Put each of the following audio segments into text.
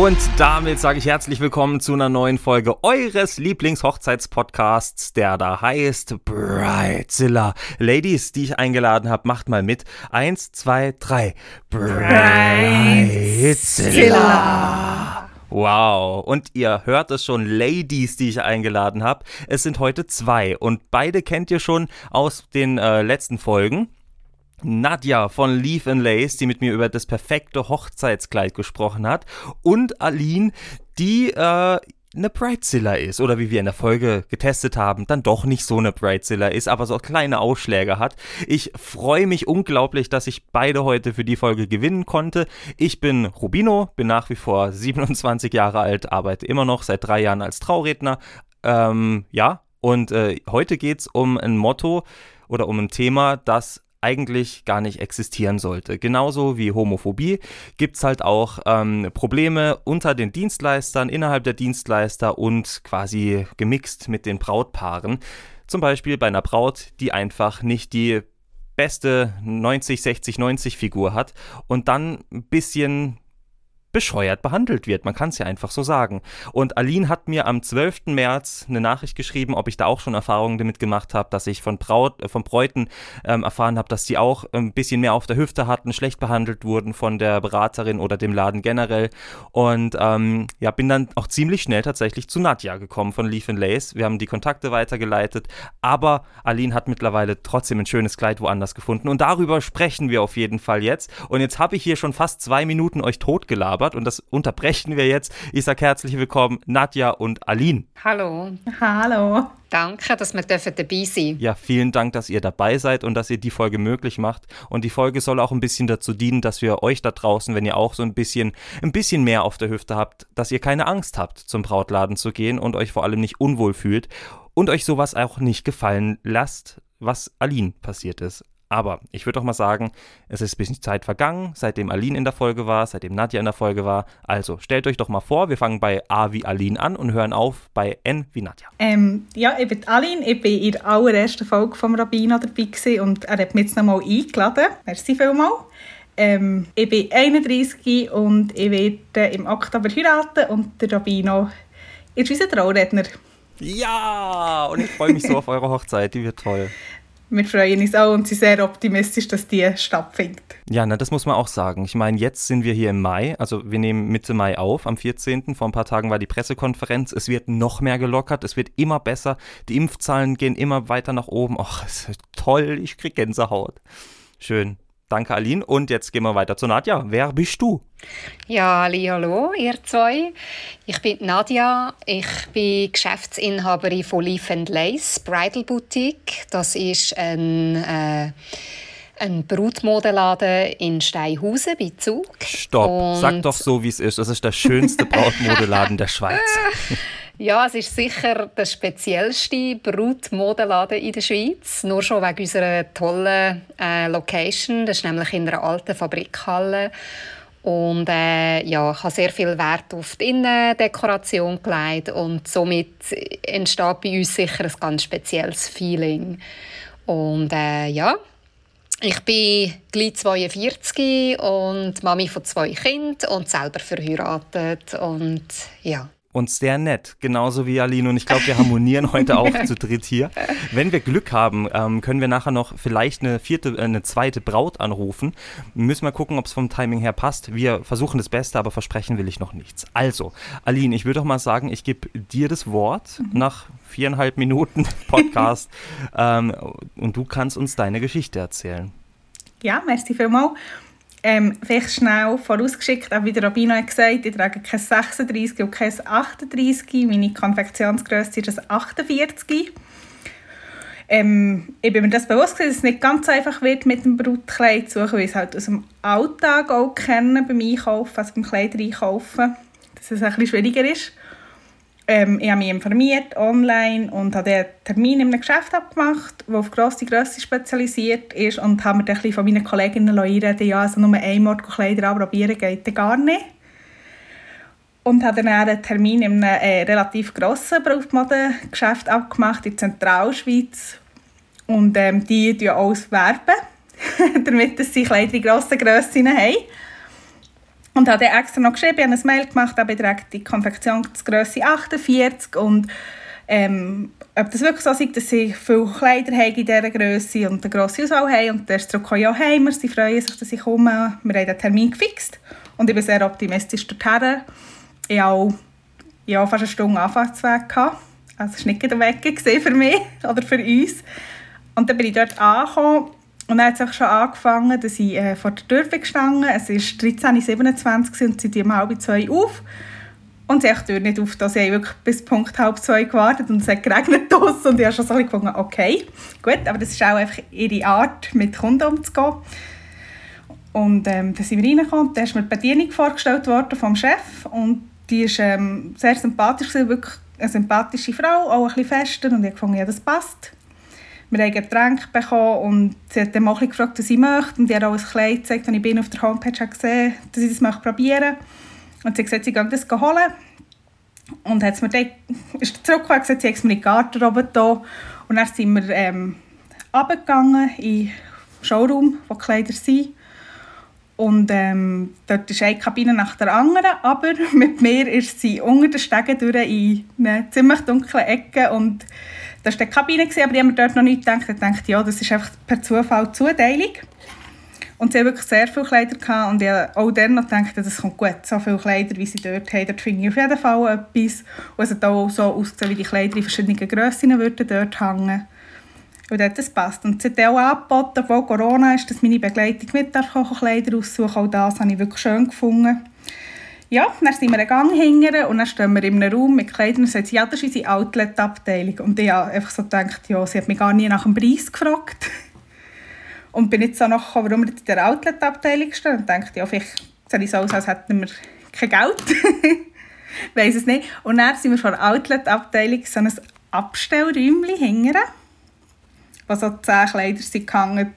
Und damit sage ich herzlich willkommen zu einer neuen Folge eures Lieblingshochzeitspodcasts, der da heißt Bridezilla. Ladies, die ich eingeladen habe, macht mal mit. Eins, zwei, drei. Bridezilla. Wow. Und ihr hört es schon, Ladies, die ich eingeladen habe. Es sind heute zwei und beide kennt ihr schon aus den äh, letzten Folgen. Nadja von Leaf and Lace, die mit mir über das perfekte Hochzeitskleid gesprochen hat, und Aline, die äh, eine Bridezilla ist oder wie wir in der Folge getestet haben, dann doch nicht so eine Bridezilla ist, aber so kleine Ausschläge hat. Ich freue mich unglaublich, dass ich beide heute für die Folge gewinnen konnte. Ich bin Rubino, bin nach wie vor 27 Jahre alt, arbeite immer noch seit drei Jahren als Trauredner. Ähm, ja, und äh, heute geht es um ein Motto oder um ein Thema, das eigentlich gar nicht existieren sollte. Genauso wie Homophobie gibt es halt auch ähm, Probleme unter den Dienstleistern, innerhalb der Dienstleister und quasi gemixt mit den Brautpaaren. Zum Beispiel bei einer Braut, die einfach nicht die beste 90, 60, 90 Figur hat und dann ein bisschen bescheuert behandelt wird. Man kann es ja einfach so sagen. Und Aline hat mir am 12. März eine Nachricht geschrieben, ob ich da auch schon Erfahrungen damit gemacht habe, dass ich von, Braut, äh, von Bräuten ähm, erfahren habe, dass sie auch ein bisschen mehr auf der Hüfte hatten, schlecht behandelt wurden von der Beraterin oder dem Laden generell. Und ähm, ja, bin dann auch ziemlich schnell tatsächlich zu Nadja gekommen von Leaf Lace. Wir haben die Kontakte weitergeleitet, aber Aline hat mittlerweile trotzdem ein schönes Kleid woanders gefunden. Und darüber sprechen wir auf jeden Fall jetzt. Und jetzt habe ich hier schon fast zwei Minuten euch totgelabert gelabert und das unterbrechen wir jetzt. Ich sage herzlich willkommen Nadja und Aline. Hallo. Hallo. Danke, dass wir dabei sein. Ja, vielen Dank, dass ihr dabei seid und dass ihr die Folge möglich macht. Und die Folge soll auch ein bisschen dazu dienen, dass wir euch da draußen, wenn ihr auch so ein bisschen, ein bisschen mehr auf der Hüfte habt, dass ihr keine Angst habt, zum Brautladen zu gehen und euch vor allem nicht unwohl fühlt und euch sowas auch nicht gefallen lasst, was Aline passiert ist. Aber ich würde doch mal sagen, es ist ein bisschen Zeit vergangen, seitdem Aline in der Folge war, seitdem Nadja in der Folge war. Also stellt euch doch mal vor, wir fangen bei A wie Aline an und hören auf bei N wie Nadja. Ähm, ja, ich bin Aline, ich bin in der allerersten Folge vom Rabbiner dabei gewesen und er hat mich jetzt nochmal eingeladen. Merci vielmals. Ähm, ich bin 31 und ich werde im Oktober heiraten und der Rabbino ist unser Trauredner. Ja, und ich freue mich so auf eure Hochzeit, die wird toll wir freuen uns auch und sind sehr optimistisch, dass die stattfindet. Ja, na, das muss man auch sagen. Ich meine, jetzt sind wir hier im Mai, also wir nehmen Mitte Mai auf, am 14. Vor ein paar Tagen war die Pressekonferenz. Es wird noch mehr gelockert, es wird immer besser. Die Impfzahlen gehen immer weiter nach oben. Ach, toll, ich krieg Gänsehaut. Schön. Danke, Aline. Und jetzt gehen wir weiter zu Nadja. Wer bist du? Ja, hallo, ihr zwei. Ich bin Nadja. Ich bin Geschäftsinhaberin von Leaf Lace Bridal Boutique. Das ist ein, äh, ein Brautmodelladen in Steinhausen bei Zug. Stopp, Und sag doch so, wie es ist. Das ist der schönste Brautmodeladen der Schweiz. Ja, es ist sicher der speziellste Brutmodenladen in der Schweiz. Nur schon wegen unserer tollen äh, Location. Das ist nämlich in einer alten Fabrikhalle. Und äh, ja, ich habe sehr viel Wert auf die Innendekoration gelegt und somit entsteht bei uns sicher ein ganz spezielles Feeling. Und äh, ja, ich bin gleich 42 und Mami von zwei Kindern und selber verheiratet und ja und sehr nett, genauso wie Aline. Und ich glaube, wir harmonieren heute auch zu dritt hier. Wenn wir Glück haben, ähm, können wir nachher noch vielleicht eine vierte, äh, eine zweite Braut anrufen. Müssen wir gucken, ob es vom Timing her passt. Wir versuchen das Beste, aber versprechen will ich noch nichts. Also, Aline, ich würde doch mal sagen, ich gebe dir das Wort mhm. nach viereinhalb Minuten Podcast ähm, und du kannst uns deine Geschichte erzählen. Ja, merci vielmals. Ähm, vielleicht schnell vorausgeschickt, auch wie der Rabino hat gesagt, ich trage kein 36 und kein 38. Meine Konfektionsgröße ist ein 48. Ähm, ich bin mir das bewusst, dass es nicht ganz einfach wird mit dem Brutkleid zu suchen, weil ich es halt aus dem Alltag auch kenne beim Einkaufen, also beim Kleider einkaufen, dass es ein bisschen schwieriger ist. Ähm, ich habe mich informiert online und habe einen Termin in einem Geschäft abgemacht, das auf grosse Grösse spezialisiert ist und habe mir dann ein von meinen Kolleginnen einreden ja, also nur einmal Kleider anprobieren geht gar nicht. Und habe dann einen Termin in einem äh, relativ grossen Brautmodengeschäft abgemacht in Zentralschweiz. Und ähm, die werben auch damit sie Kleider in grossen Grössen haben. Und habe dann extra noch geschrieben, habe Mail gemacht, habe direkt die Konfektionsgröße 48 und ähm, ob das wirklich so ist, dass sie viele Kleider haben in dieser Größe und eine grosse Auswahl haben. Und der zurück, ja, hey, wir, sie freuen sich, dass ich komme. Wir haben den Termin gefixt. Und ich bin sehr optimistisch dorthin. Ich hatte auch ja, fast eine Stunde Anfahrtsweg. Gehabt. Also es war nicht der Weg für mich oder für uns. Und dann bin ich dort angekommen und dann hat es schon angefangen, dass ich äh, vor der Tür bin gestanden. Es war 13.27 Uhr und sie tun um halb zwei auf. Und sie haben die Tür nicht auf. Sie haben wirklich bis Punkt halb zwei gewartet und es hat geregnet draussen. Und ich habe schon so gefunden, okay, gut, aber das ist auch einfach ihre Art, mit Kunden umzugehen. Und ähm, dann sind wir reingekommen, da ist mir die Bedienung vorgestellt worden vom Chef und die war ähm, sehr sympathisch, wirklich eine sympathische Frau, auch ein bisschen fester und ich fand, ja, das passt. Wir haben ein Getränk bekommen und sie hat dann auch gefragt, was ich möchte und ich habe auch ein Kleid gezeigt, das ich bin auf der Homepage gesehen dass ich das probieren möchte. Und sie hat gesagt, sie geht das holen. Und hat mir dann, ist zurückgekommen und gesagt, sie hat es mir in die Garderobe da. Und dann sind wir ähm, in den Showroom, wo die Kleider sind. Und ähm, dort ist eine Kabine nach der anderen, aber mit mir ist sie unter den Stegen durch in eine ziemlich dunkle Ecke und das war die Kabine, aber ich habe dort noch nicht gedacht. Ich dachte, ja, das ist einfach per Zufall Zuteilung. Und sie haben wirklich sehr viele Kleider gehabt und ich habe auch dann noch gedacht, das kommt gut, so viele Kleider, wie sie dort haben, dort finde ich auf jeden Fall etwas. Und es hat auch so ausgesehen, wie die Kleider in verschiedenen Grössen würden dort hängen und dort das passt. Und sie hat auch angeboten, obwohl Corona ist, dass meine Begleitung mit Kleider aussuchen Auch das habe ich wirklich schön gefunden. Ja, dann sind wir einen Gang hingern und dann stehen wir in einem Raum mit Kleidern und sie, ja, das ist unsere Outlet-Abteilung. Und ich habe einfach so gedacht, ja, sie hat mich gar nie nach dem Preis gefragt. Und bin jetzt so nachgekommen, warum wir in der Outlet-Abteilung stehen und dachte, ja, vielleicht sieht es so aus, als hätten wir kein Geld. Weiss es nicht. Und dann sind wir von der Outlet-Abteilung so ein Abstellräumchen hingern wo so zehn Kleider sind gehangen.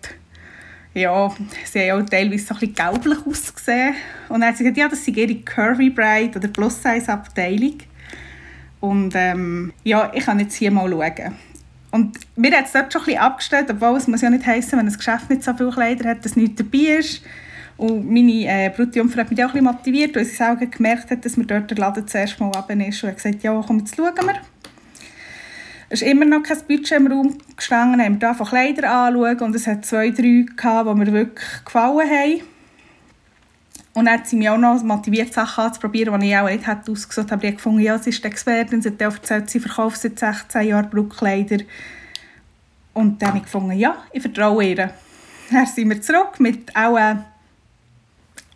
Ja, sie haben auch teilweise so ein bisschen gelblich ausgesehen. Und dann hat sie gesagt, ja, das sind ihre Curvy Bride oder Plus-Size-Abteilung. Und ähm, ja, ich kann jetzt hier mal schauen. Und mir hat es dort schon ein bisschen abgestellt, obwohl es muss ja nicht heißen, wenn ein Geschäft nicht so viele Kleider hat, dass nichts dabei ist. Und meine äh, Brutjungfer hat mich auch ein bisschen motiviert, weil sie selber gemerkt hat, dass mir dort der Laden zuerst mal runter ist. Und hat gesagt, ja, komm, jetzt schauen wir. Es ist immer noch kein Budget im Raum gestanden, haben wir von Kleider anschauen und es hat zwei, drei gehabt, die mir wirklich gefallen haben. Und dann sie mich auch noch motiviert, Sachen anzuprobieren, die ich auch nicht hätte ausgesucht habe. Ich gefunden, ja, sie ist Expertin, sie hat erzählt, sie verkauft seit 16 Jahren Brautkleider. Und dann habe ich gefunden, ja, ich vertraue ihr. Dann sind wir zurück mit auch, äh,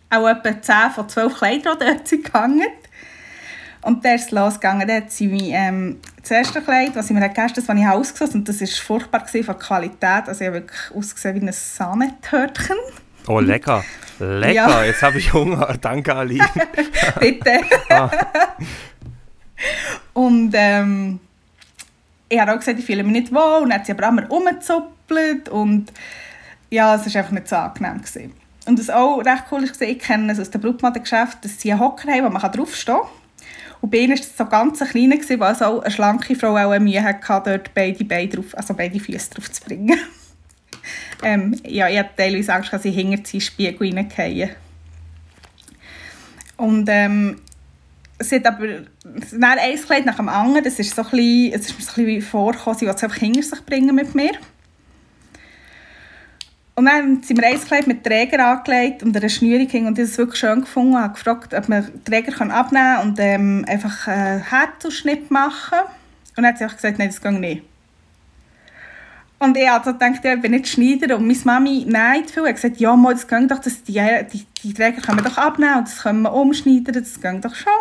auch etwa 10 von 12 Kleidern, die dort sind gegangen. Und dann ist losgegangen. Dann hat sie mich, ähm, das erste Kleid, was sie mir gegeben das habe ich ausgesucht und das war furchtbar von der Qualität. Also ich habe wirklich ausgesehen wie ein Sahnetörtchen. Oh, lecker. Lecker. Ja. Jetzt habe ich Hunger. Danke, Ali. Bitte. ah. Und ähm, ich habe auch gesagt, ich fühle mich nicht wohl. Und dann hat sie aber immer rumgezuppelt. Und ja, es war einfach nicht so angenehm. Gewesen. Und was auch recht cool ist, ich kenne es aus dem Brutmodengeschäft, dass sie einen Hocker haben, wo man draufstehen kann. Und bei ihnen war es so ganz klein, gewesen, weil also eine schlanke Frau auch Mühe hatte, dort beide, Beine drauf, also beide Füße drauf zu bringen. ähm, ja, ich hatte teilweise Angst, dass ich hinter den Spiegel reinfallen. Und ähm, es hat aber ein Kleid nach dem anderen, das ist so ein bisschen, es ist mir so ein bisschen vorgekommen, sie wollte es einfach hinter sich bringen mit mir. Und dann sind wir ein Kleid mit Träger angelegt und einer Schnürung hing und ich es wirklich schön gefunden. Ich gefragt, ob man Träger abnehmen kann und ähm, einfach einen Herzausschnitt machen Und dann hat sie gesagt, nein, das geht nicht. Und ich gedacht, ja, ich bin nicht Schneider und meine Mami nein viel. hat gesagt, ja, mal, das geht doch, das, die, die, die Träger können wir doch abnehmen und das können wir umschneiden, das geht doch schon.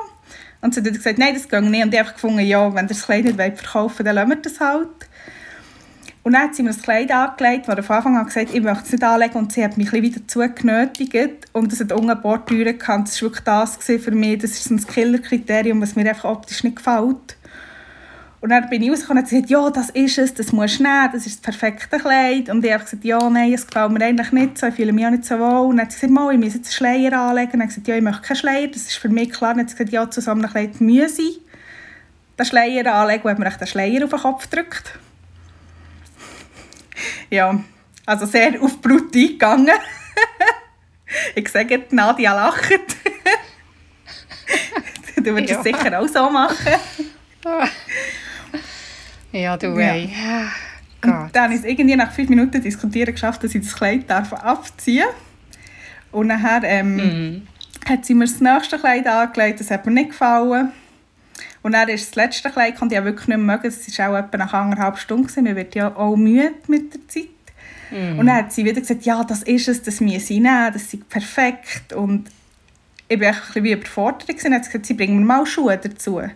Und sie hat gesagt, nein, das geht nicht. Und ich habe gefunden, ja, wenn ihr das Kleid nicht verkaufen wollt, dann lassen wir das halt. Und dann hat sie mir das Kleid angelegt, das von Anfang an gesagt ich möchte es nicht anlegen. Und sie hat mich ein wieder dazu genötigt. Und es hat unten ein paar Türen gehabt. Das war wirklich das für mich. Das ist ein Killer-Kriterium, was mir einfach optisch nicht gefällt. Und dann bin ich rausgekommen und gesagt, ja, das ist es, das musst du nehmen, das ist das perfekte Kleid. Und ich habe gesagt, ja, nein, es gefällt mir eigentlich nicht so, ich fühle mich auch nicht so wohl. Und dann hat sie gesagt, mal, ich muss jetzt einen Schleier anlegen. Und dann habe ich gesagt, ja, ich möchte keinen Schleier, das ist für mich klar. Und dann hat sie gesagt, ja, zu so einem Kleid müsse ich den Schleier anlegen und hat mir den Schleier auf den Kopf gedrückt ja, also sehr auf Blut eingegangen. ich sage, Nadia lacht. du würdest ja. es sicher auch so machen. ja, du, ja. ey. Und dann ist irgendwie nach fünf Minuten diskutieren geschafft, dass ich das Kleid darf abziehen Und nachher ähm, mhm. hat sie mir das nächste Kleid angelegt, das hat mir nicht gefallen. Und dann ist das letzte Kleid, konnte ich wirklich nicht mehr mögen, das war auch etwa nach anderthalb Stunden, man wird ja auch müde mit der Zeit. Mm. Und dann hat sie wieder gesagt, ja, das ist es, das müsse ich nehmen, das ist perfekt. Und ich war ein bisschen wie überfordert. Und hat sie gesagt, sie bringen mir mal Schuhe dazu. Und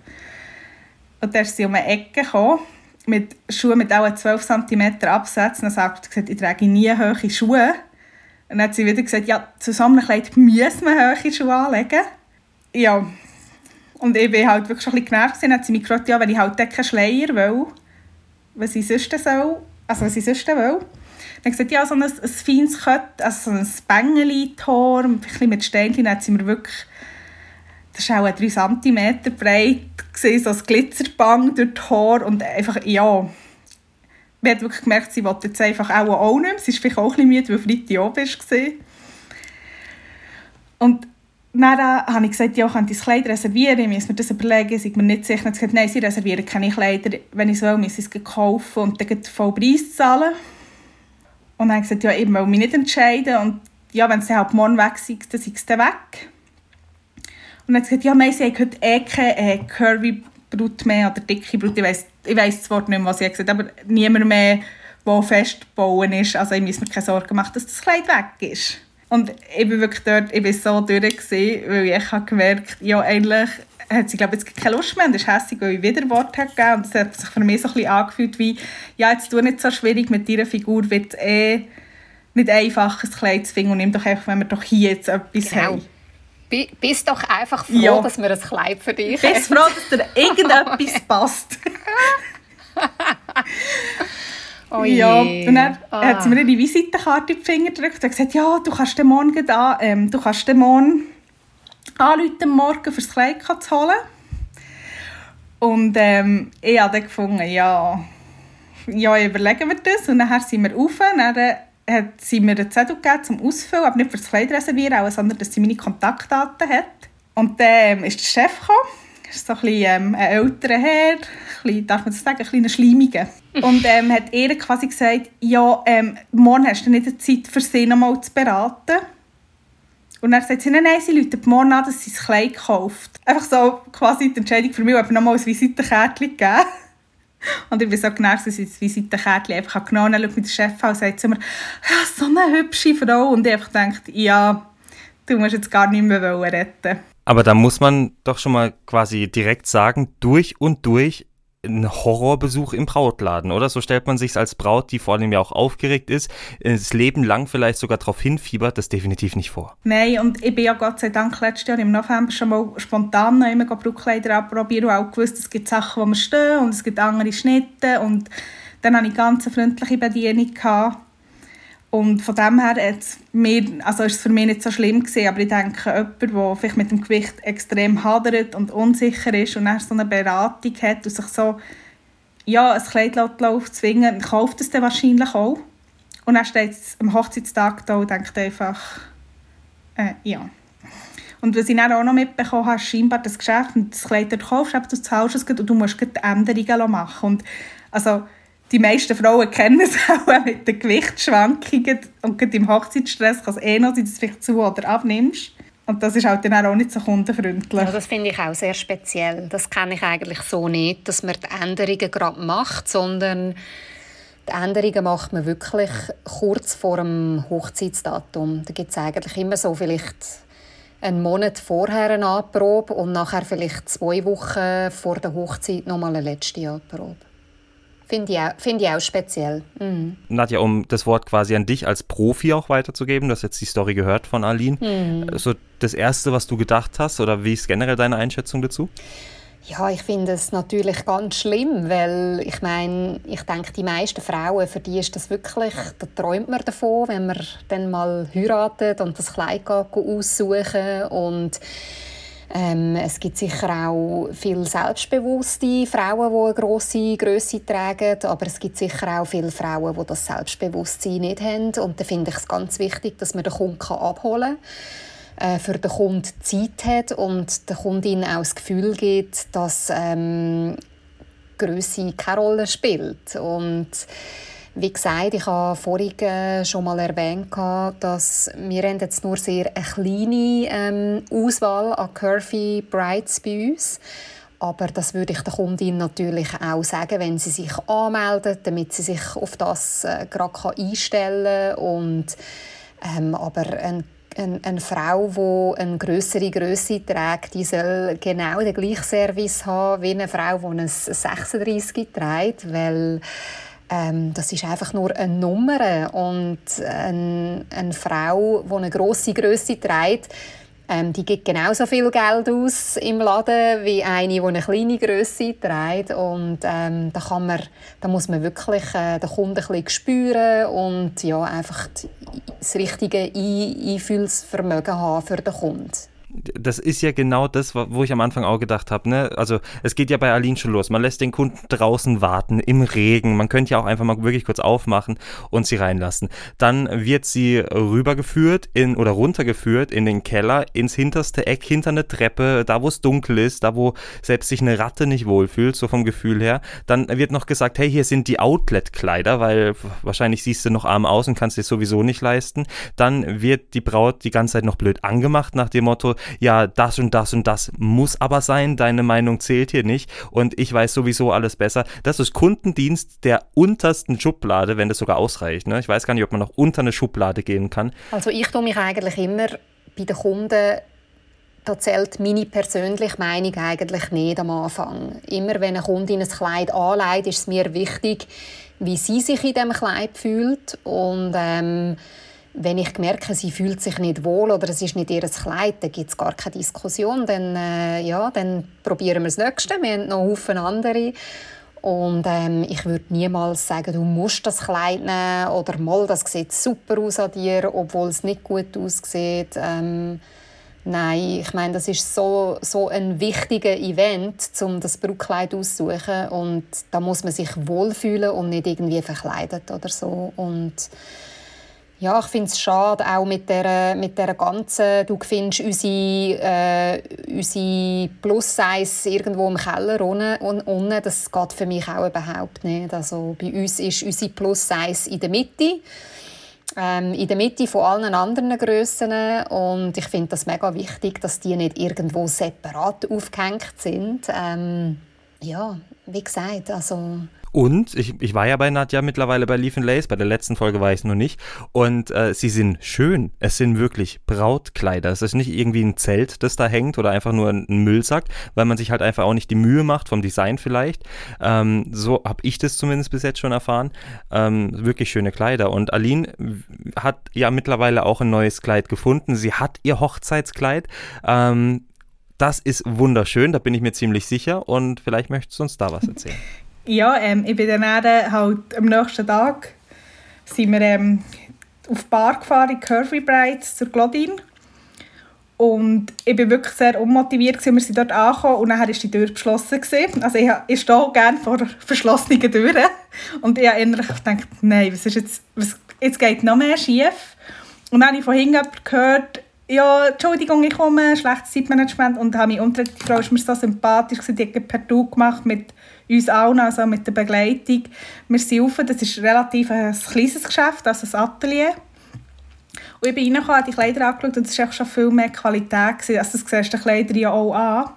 dann ist sie um eine Ecke gekommen, mit Schuhen mit auch 12 cm Absatz. Und dann hat sie gesagt, ich trage nie hohe Schuhe. Und dann hat sie wieder gesagt, ja, zusammen Zusammenkleid müssen wir hohe Schuhe anlegen. Ja, und ich war halt wirklich schon ein bisschen genervt. Dann hat sie mich gefragt, ja, wenn ich halt keinen Schleier will, was ich sonst soll, also was ich sonst will. Dann gesagt, ja, so ein, ein feines Kött, also so ein Bängeli-Tor, ein bisschen mit Steinchen, hat sie mir wirklich, das war auch 3 cm breit, so ein Glitzerbang durch das Haar und einfach, ja, man hat wirklich gemerkt, sie wollte jetzt einfach auch, auch nicht. Sie ist vielleicht auch ein bisschen müde, weil Freitag oben war. Und dann habe ich gesagt, ja, ich könnte das Kleid reservieren, ich muss mir das überlegen, ich mir nicht sicher. Und sie gesagt, nein, sie reservieren keine Kleider, wenn ich es will, muss ich es kaufen und dann voll Preis zahlen. Und dann habe ich gesagt, ja, ich will mich nicht entscheiden und ja, wenn sie halt morgen weg sind, dann sind sie weg. Und dann hat sie gesagt, ja, nein, sie haben heute eh keine äh, curvy Brut mehr oder dicke Brut, ich weiss, ich weiss das Wort nicht mehr, was sie gesagt hat, aber niemand mehr, der festgebaut ist, also ich muss mir keine Sorgen machen, dass das Kleid weg ist. Und ich bin wirklich dort, ich bin so durch, gewesen, weil ich habe gemerkt, ja, eigentlich hat sie glaube jetzt keine Lust mehr und ist hässlich, weil ich wieder Wort hat gegeben und es hat sich für mich so ein bisschen angefühlt wie, ja, jetzt tu nicht so schwierig, mit deiner Figur wird eh nicht einfach, ein Kleid zu finden und nimm doch einfach, wenn wir doch hier jetzt etwas genau. haben. Bist doch einfach froh, ja. dass wir ein Kleid für dich haben. Bist froh, dass dir irgendetwas passt. Oh ja, und dann ah. hat sie mir die Visitenkarte in die Finger gedrückt und gesagt, ja, du kannst den morgen da, ähm, du kannst den morgen anrufen, morgen fürs Kleid zu holen. Und ähm, ich habe dann gefunden, ja, ja, überlegen wir das. Und dann sind wir rauf, dann hat sie mir einen Zettel gegeben zum Ausfüllen, aber nicht fürs Kleid reservieren, sondern dass sie meine Kontaktdaten hat. Und dann ähm, ist der Chef gekommen ist so ein, bisschen, ähm, ein älterer Herr, ein bisschen, darf man das sagen, ein kleiner Schleimiger. Und ähm, hat ihr quasi gesagt, ja, ähm, morgen hast du nicht Zeit für sie nochmal zu beraten. Und dann sagt sie, nein, nein, sie läutet morgen an, dass sie das Kleid kauft. Einfach so quasi die Entscheidung für mich, ob nochmal ein Visitenkärtchen geben Und ich bin so genervt, dass ich das Visitenkärtchen einfach genommen habe. Dann schaut mich der Chef an und sagt zu mir, ja, so eine hübsche Frau. Und ich einfach denkt, ja, du musst jetzt gar nicht mehr retten. Aber da muss man doch schon mal quasi direkt sagen, durch und durch ein Horrorbesuch im Brautladen, oder? So stellt man sich als Braut, die vor allem ja auch aufgeregt ist, das Leben lang vielleicht sogar darauf hinfiebert, das definitiv nicht vor. Nein, und ich bin ja Gott sei Dank letztes Jahr im November schon mal spontan noch immer Brautkleider abprobiert und auch gewusst, es gibt Sachen, wo wir stehen und es gibt andere Schnitte und dann hatte ich eine ganz freundliche Bedienung. Gehabt und von dem her mir, also ist es für mich nicht so schlimm gewesen, aber ich denke, jemand, der vielleicht mit dem Gewicht extrem hadert und unsicher ist und dann so eine Beratung hat und sich so ja, ein Kleid aufzwingen, kauft es dann wahrscheinlich auch. Und dann steht es am Hochzeitstag da und denkt einfach, äh, ja. Und was ich dann auch noch mitbekommen habe, scheinbar das Geschäft und das Kleid dort kaufst, du zahlst es und du musst Änderungen machen. Und also, die meisten Frauen kennen es auch mit den Gewichtsschwankungen und gerade im Hochzeitsstress kann es eh noch sein, dass du vielleicht zu oder abnimmst. Und das ist halt dann auch nicht so kundenfreundlich. Ja, das finde ich auch sehr speziell. Das kenne ich eigentlich so nicht, dass man die Änderungen gerade macht, sondern die Änderungen macht man wirklich kurz vor dem Hochzeitsdatum. Da gibt es eigentlich immer so vielleicht einen Monat vorher eine Anprobe und nachher vielleicht zwei Wochen vor der Hochzeit nochmal eine letzte Anprobe. Finde ich, auch, find ich auch speziell. Mhm. Nadja, um das Wort quasi an dich als Profi auch weiterzugeben, du hast jetzt die Story gehört von Aline. Mhm. So das Erste, was du gedacht hast oder wie ist generell deine Einschätzung dazu? Ja, ich finde es natürlich ganz schlimm, weil ich meine, ich denke, die meisten Frauen, für die ist das wirklich, da träumt man davon, wenn man dann mal heiratet und das Kleid aussuchen und ähm, es gibt sicher auch viele selbstbewusste Frauen, die eine grosse Größe tragen, aber es gibt sicher auch viele Frauen, die das Selbstbewusstsein nicht haben. Und da finde ich es ganz wichtig, dass man den Kunden abholen kann äh, für den Kunden Zeit hat und der Kundin auch das Gefühl gibt, dass ähm, Größe keine Rolle spielt. Und wie gesagt, ich habe vorhin äh, schon mal erwähnt, dass wir jetzt nur sehr eine kleine ähm, Auswahl an Curvy Brides bei uns aber das würde ich der Kundin natürlich auch sagen, wenn sie sich anmeldet, damit sie sich auf das äh, gerade einstellen kann. Und, ähm, aber ein eine, eine Frau, die eine größere Größe trägt, die soll genau den gleichen Service haben wie eine Frau, die ein 36 trägt, weil ähm, das ist einfach nur eine Nummer und eine, eine Frau, die eine grosse Größe trägt, ähm, die gibt genauso viel Geld aus im Laden wie eine, die eine kleine Größe trägt. Und ähm, da, kann man, da muss man wirklich äh, den Kunden ein bisschen spüren und ja, einfach das richtige Einfühlsvermögen haben für den Kunden das ist ja genau das, wo ich am Anfang auch gedacht habe. Ne? Also es geht ja bei Aline schon los. Man lässt den Kunden draußen warten, im Regen. Man könnte ja auch einfach mal wirklich kurz aufmachen und sie reinlassen. Dann wird sie rübergeführt in, oder runtergeführt in den Keller, ins hinterste Eck, hinter eine Treppe, da wo es dunkel ist, da wo selbst sich eine Ratte nicht wohlfühlt, so vom Gefühl her. Dann wird noch gesagt, hey, hier sind die Outlet-Kleider, weil wahrscheinlich siehst du noch arm aus und kannst dir sowieso nicht leisten. Dann wird die Braut die ganze Zeit noch blöd angemacht nach dem Motto, ja, das und das und das muss aber sein, deine Meinung zählt hier nicht und ich weiß sowieso alles besser. Das ist Kundendienst der untersten Schublade, wenn das sogar ausreicht. Ne? Ich weiß gar nicht, ob man noch unter eine Schublade gehen kann. Also ich tue mich eigentlich immer bei den Kunden da zählt meine persönliche Meinung eigentlich nicht am Anfang. Immer wenn eine Kundin ein Kleid anlegt, ist es mir wichtig, wie sie sich in diesem Kleid fühlt. Und ähm, wenn ich merke, sie fühlt sich nicht wohl oder es ist nicht ihr Kleid, dann gibt es gar keine Diskussion. Dann, äh, ja, dann probieren wir das Nächste. Wir haben noch Haufen andere. Und ähm, ich würde niemals sagen, du musst das Kleid nehmen oder mal, das sieht super aus an dir, obwohl es nicht gut aussieht. Ähm, nein, ich meine, das ist so, so ein wichtiger Event, um das Brautkleid auszusuchen. Und da muss man sich wohlfühlen und nicht irgendwie verkleidet oder so. Und ja, ich finde es schade, auch mit der, mit der ganzen, du findest unsere, äh, unsere Plus-Size irgendwo im Keller unten, unten, das geht für mich auch überhaupt nicht. Also bei uns ist unsere Plus-Size in der Mitte, ähm, in der Mitte von allen anderen Grössen und ich finde das mega wichtig, dass die nicht irgendwo separat aufgehängt sind. Ähm, ja, wie gesagt, also und ich, ich war ja bei Nadja mittlerweile bei Leaf Lace, bei der letzten Folge war ich es noch nicht. Und äh, sie sind schön. Es sind wirklich Brautkleider. Es ist nicht irgendwie ein Zelt, das da hängt oder einfach nur ein Müllsack, weil man sich halt einfach auch nicht die Mühe macht, vom Design vielleicht. Ähm, so habe ich das zumindest bis jetzt schon erfahren. Ähm, wirklich schöne Kleider. Und Aline hat ja mittlerweile auch ein neues Kleid gefunden. Sie hat ihr Hochzeitskleid. Ähm, das ist wunderschön, da bin ich mir ziemlich sicher. Und vielleicht möchtest du uns da was erzählen. Ja, ähm, ich bin dann halt am nächsten Tag sind wir ähm, auf die Bar gefahren, in Curvy Brides zur Glodin. Und ich war wirklich sehr unmotiviert. Gewesen. Wir sind dort angekommen und dann war die Tür geschlossen. Gewesen. Also ich, ich stehe gerne vor verschlossenen Türen. Und ich habe innerlich gedacht, nein, was ist jetzt, was, jetzt geht noch mehr schief. Und dann habe ich von hinten gehört, ja, Entschuldigung, ich komme, schlechtes Zeitmanagement. Und habe mich unter die Frau ist mir so sympathisch, die hat per Du gemacht mit uns allen, also mit der Begleitung. Wir sind rauf, das ist relativ ein kleines Geschäft, also ein Atelier. Und ich bin reingekommen, habe die Kleider angeschaut und es war schon viel mehr Qualität. Also das siehst du den Kleider ja auch an.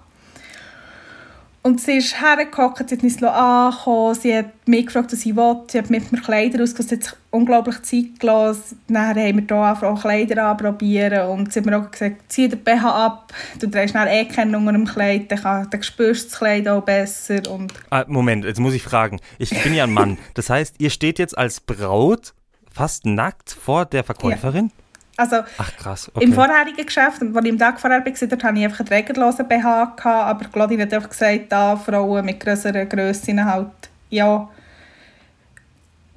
Und sie ist hergekommen, sie hat uns angekommen, sie hat mich gefragt, was sie will, sie hat mit mir Kleider ausgesucht, sie hat sich unglaublich Zeit gelassen. Dann haben wir hier auch Kleider anprobieren und sie hat mir auch gesagt, zieh den BH ab, du drehst dann eh keinen unter dem Kleid, dann, dann spürst du das Kleid auch besser. Und ah, Moment, jetzt muss ich fragen, ich bin ja ein Mann, das heißt, ihr steht jetzt als Braut fast nackt vor der Verkäuferin? Ja. Also Ach, krass. Okay. Im vorherigen Geschäft, als ich im Tag vorher war, dort hatte ich einfach einen trägerlosen BH, gehabt, aber Claudine hat einfach gesagt, da Frauen mit größeren Grössen halt, ja,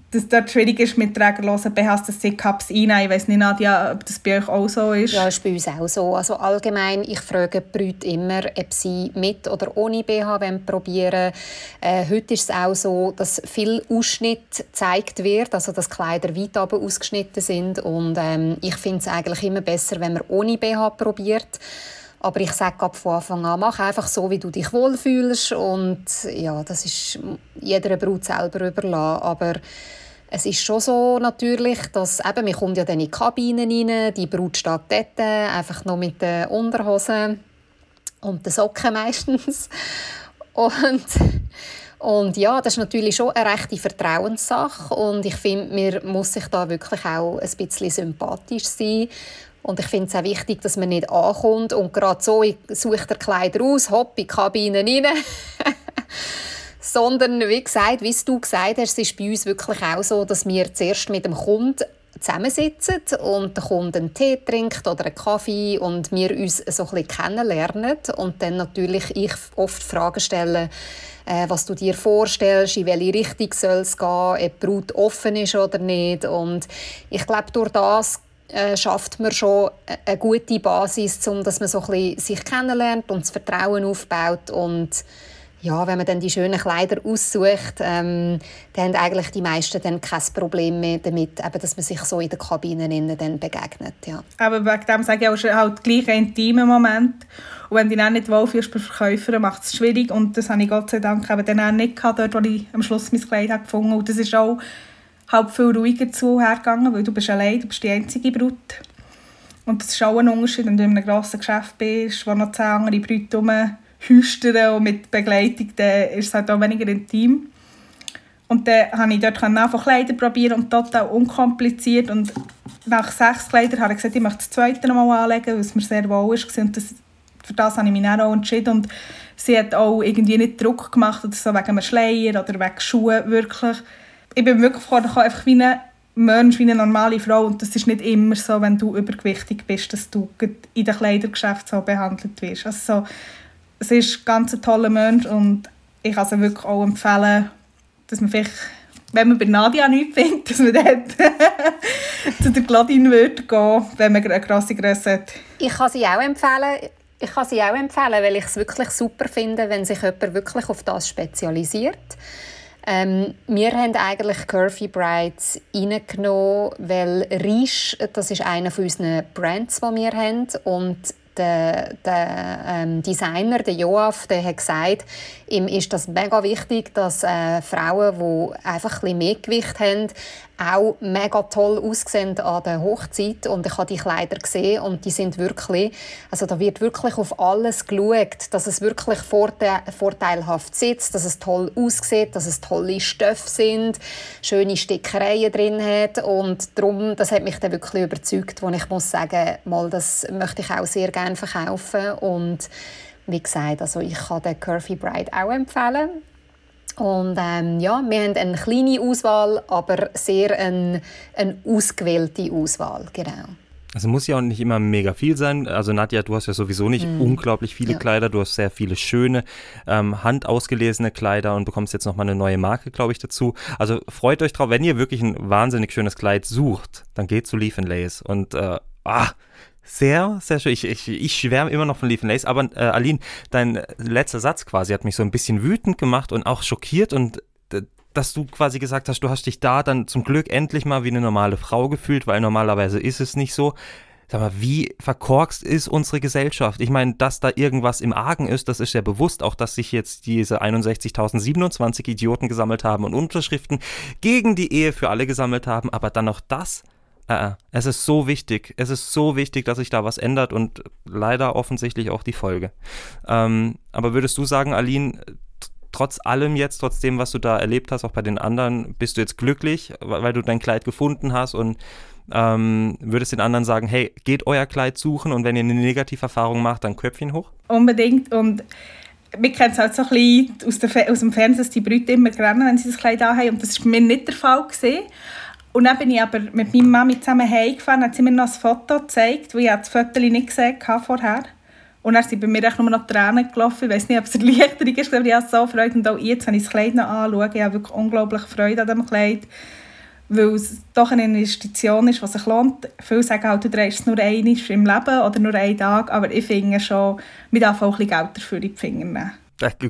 dass dort schwierig ist mit trägerlosen BHs, dass sie Cups einnehmen. Ich weiß nicht, Nadja, ob das bei euch auch so ist. Ja, ist bei uns auch so. Also allgemein, ich frage die Brüder immer, ob sie mit oder ohne BH probieren äh, Heute ist es auch so, dass viel Ausschnitt gezeigt wird, also dass Kleider weit oben ausgeschnitten sind. Und ähm, ich finde es eigentlich immer besser, wenn man ohne BH probiert. Aber ich sage von Anfang an, mach einfach so, wie du dich wohlfühlst. Und ja, das ist jeder Brut selber überlassen. Aber es ist schon so natürlich, dass eben, man kommt ja dann in die Kabine rein, die Brut steht dort, einfach noch mit den Unterhosen und den Socken meistens. Und, und ja, das ist natürlich schon eine rechte Vertrauenssache und ich finde, man muss sich da wirklich auch ein bisschen sympathisch sein und ich finde es auch wichtig, dass man nicht ankommt und gerade so sucht der Kleider aus, hopp in die Kabine rein. Sondern, wie gesagt, wie du gesagt hast, es ist bei uns wirklich auch so, dass wir zuerst mit dem Kunden zusammensitzen und der Kunde einen Tee trinkt oder einen Kaffee und wir uns so ein bisschen kennenlernen und dann natürlich ich oft Fragen stelle, äh, was du dir vorstellst, in welche Richtung soll es gehen, ob die Brut offen ist oder nicht und ich glaube, durch das äh, schafft man schon eine gute Basis, um dass man so ein bisschen sich kennenlernt und das Vertrauen aufbaut und ja, wenn man dann die schönen Kleider aussucht, ähm, dann haben eigentlich die meisten dann kein Problem mehr damit, eben, dass man sich so in der Kabine dann begegnet. Ja. Aber wegen dem sage ich auch, schon halt gleich ein intimer Moment. Und wenn du dann nicht wohlfühlst bei Verkäufern, macht es schwierig. Und das habe ich Gott sei Dank eben dann auch nicht gehabt, dort, wo ich am Schluss mein Kleid gefunden habe. Und das ist auch halt viel ruhiger zuhergegangen, weil du bist allein, du bist die einzige Brut. Und das ist auch ein Unterschied, wenn du in einem grossen Geschäft bist, wo noch zehn andere Brüder rumhüstern und mit Begleitung, dann ist es halt auch weniger intim. Und dann habe ich dort einfach Kleider probieren und total unkompliziert. Und nach sechs Kleidern habe ich gesagt, ich möchte das zweite noch mal anlegen, weil es mir sehr wohl war. Und das, für das habe ich mich dann auch entschieden. Und sie hat auch irgendwie nicht Druck gemacht, oder so wegen einem Schleier oder wegen Schuhen, wirklich ich bin wirklich vorgekommen, einfach wie ein Mensch, wie eine normale Frau. Und das ist nicht immer so, wenn du übergewichtig bist, dass du in den Kleidergeschäften so behandelt wirst. Also so, es ist ein ganz toller Mensch und ich kann es wirklich auch empfehlen, dass man vielleicht, wenn man bei Nadia nichts findet, dass man dort zu der Gladin würde gehen, wenn man eine grosse Größe hat. Ich kann sie auch empfehlen. Ich kann sie auch empfehlen, weil ich es wirklich super finde, wenn sich jemand wirklich auf das spezialisiert. Ähm, wir haben eigentlich Curvy Brides reingenommen, weil Risch, das ist einer von unseren Brands, die wir haben. Und der, der ähm, Designer, der Joaf, der hat gesagt, ihm ist das mega wichtig, dass äh, Frauen, die einfach ein bisschen mehr Gewicht haben, auch mega toll aussehen an der Hochzeit. Und ich habe die Kleider gesehen und die sind wirklich, also da wird wirklich auf alles geschaut, dass es wirklich vorteilhaft sitzt, dass es toll aussieht, dass es tolle Stoffe sind, schöne Stickereien drin hat. Und darum, das hat mich dann wirklich überzeugt, wo ich muss sagen, mal, das möchte ich auch sehr gerne verkaufen und wie gesagt, also ich kann den Curvy Bride auch empfehlen. Und ähm, ja, wir haben eine kleine Auswahl, aber sehr eine, eine ausgewählte Auswahl, genau. Also muss ja auch nicht immer mega viel sein. Also Nadja, du hast ja sowieso nicht mm. unglaublich viele ja. Kleider. Du hast sehr viele schöne, ähm, handausgelesene Kleider und bekommst jetzt nochmal eine neue Marke, glaube ich, dazu. Also freut euch drauf, wenn ihr wirklich ein wahnsinnig schönes Kleid sucht, dann geht zu Leaf Lace. Und äh, ah, sehr, sehr schön. Ich, ich, ich schwärme immer noch von Leaf Lace, aber äh, Aline, dein letzter Satz quasi hat mich so ein bisschen wütend gemacht und auch schockiert und dass du quasi gesagt hast, du hast dich da dann zum Glück endlich mal wie eine normale Frau gefühlt, weil normalerweise ist es nicht so. Sag mal, wie verkorkst ist unsere Gesellschaft? Ich meine, dass da irgendwas im Argen ist, das ist ja bewusst. Auch, dass sich jetzt diese 61.027 Idioten gesammelt haben und Unterschriften gegen die Ehe für alle gesammelt haben. Aber dann noch das äh, es ist so wichtig, es ist so wichtig, dass sich da was ändert und leider offensichtlich auch die Folge. Ähm, aber würdest du sagen, Aline, trotz allem jetzt, trotz dem, was du da erlebt hast, auch bei den anderen, bist du jetzt glücklich, weil du dein Kleid gefunden hast und ähm, würdest den anderen sagen, hey, geht euer Kleid suchen und wenn ihr eine Negativerfahrung macht, dann Köpfchen hoch? Unbedingt und wir kennen es halt so ein bisschen aus, aus dem Fernsehen, dass die Brüder immer rennen, wenn sie das Kleid anhaben und das war mir nicht der Fall. Gewesen. Und dann bin ich aber mit meiner Mami zusammen heimgefahren, hat sie mir noch ein Foto gezeigt, weil ich das Foto nicht gesehen habe vorher. Und dann sind bei mir nur noch Tränen gelaufen. Ich weiß nicht, ob es erleichterung ist, aber ich habe so Freude. Und auch jetzt, wenn ich das Kleid noch anschaue, ich habe wirklich unglaublich Freude an diesem Kleid. weil es doch eine Investition ist, die sich lohnt. Viele sagen halt, du drehst es nur einmal im Leben oder nur einen Tag, aber ich finde schon, man darf auch ein bisschen Geld dafür in die Finger nehmen.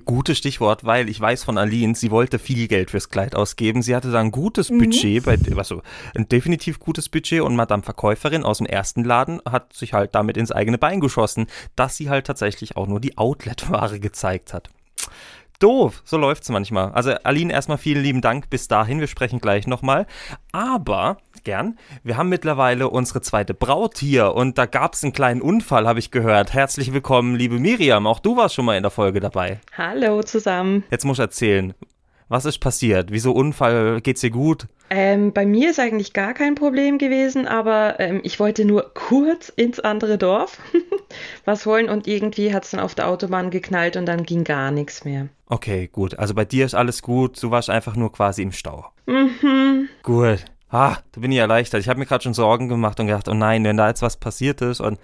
Gutes Stichwort, weil ich weiß von Aline, sie wollte viel Geld fürs Kleid ausgeben. Sie hatte da ein gutes mhm. Budget, bei, also ein definitiv gutes Budget und Madame Verkäuferin aus dem ersten Laden hat sich halt damit ins eigene Bein geschossen, dass sie halt tatsächlich auch nur die Outlet-Ware gezeigt hat. Doof, so läuft's manchmal. Also Aline, erstmal vielen lieben Dank bis dahin. Wir sprechen gleich nochmal. Aber gern. Wir haben mittlerweile unsere zweite Braut hier und da gab es einen kleinen Unfall, habe ich gehört. Herzlich willkommen, liebe Miriam. Auch du warst schon mal in der Folge dabei. Hallo zusammen. Jetzt muss ich erzählen. Was ist passiert? Wieso Unfall? Geht's dir gut? Ähm, bei mir ist eigentlich gar kein Problem gewesen, aber ähm, ich wollte nur kurz ins andere Dorf was holen und irgendwie hat es dann auf der Autobahn geknallt und dann ging gar nichts mehr. Okay, gut. Also bei dir ist alles gut. Du warst einfach nur quasi im Stau. Mhm. Gut. Ah, da bin ich erleichtert. Ich habe mir gerade schon Sorgen gemacht und gedacht, oh nein, wenn da jetzt was passiert ist und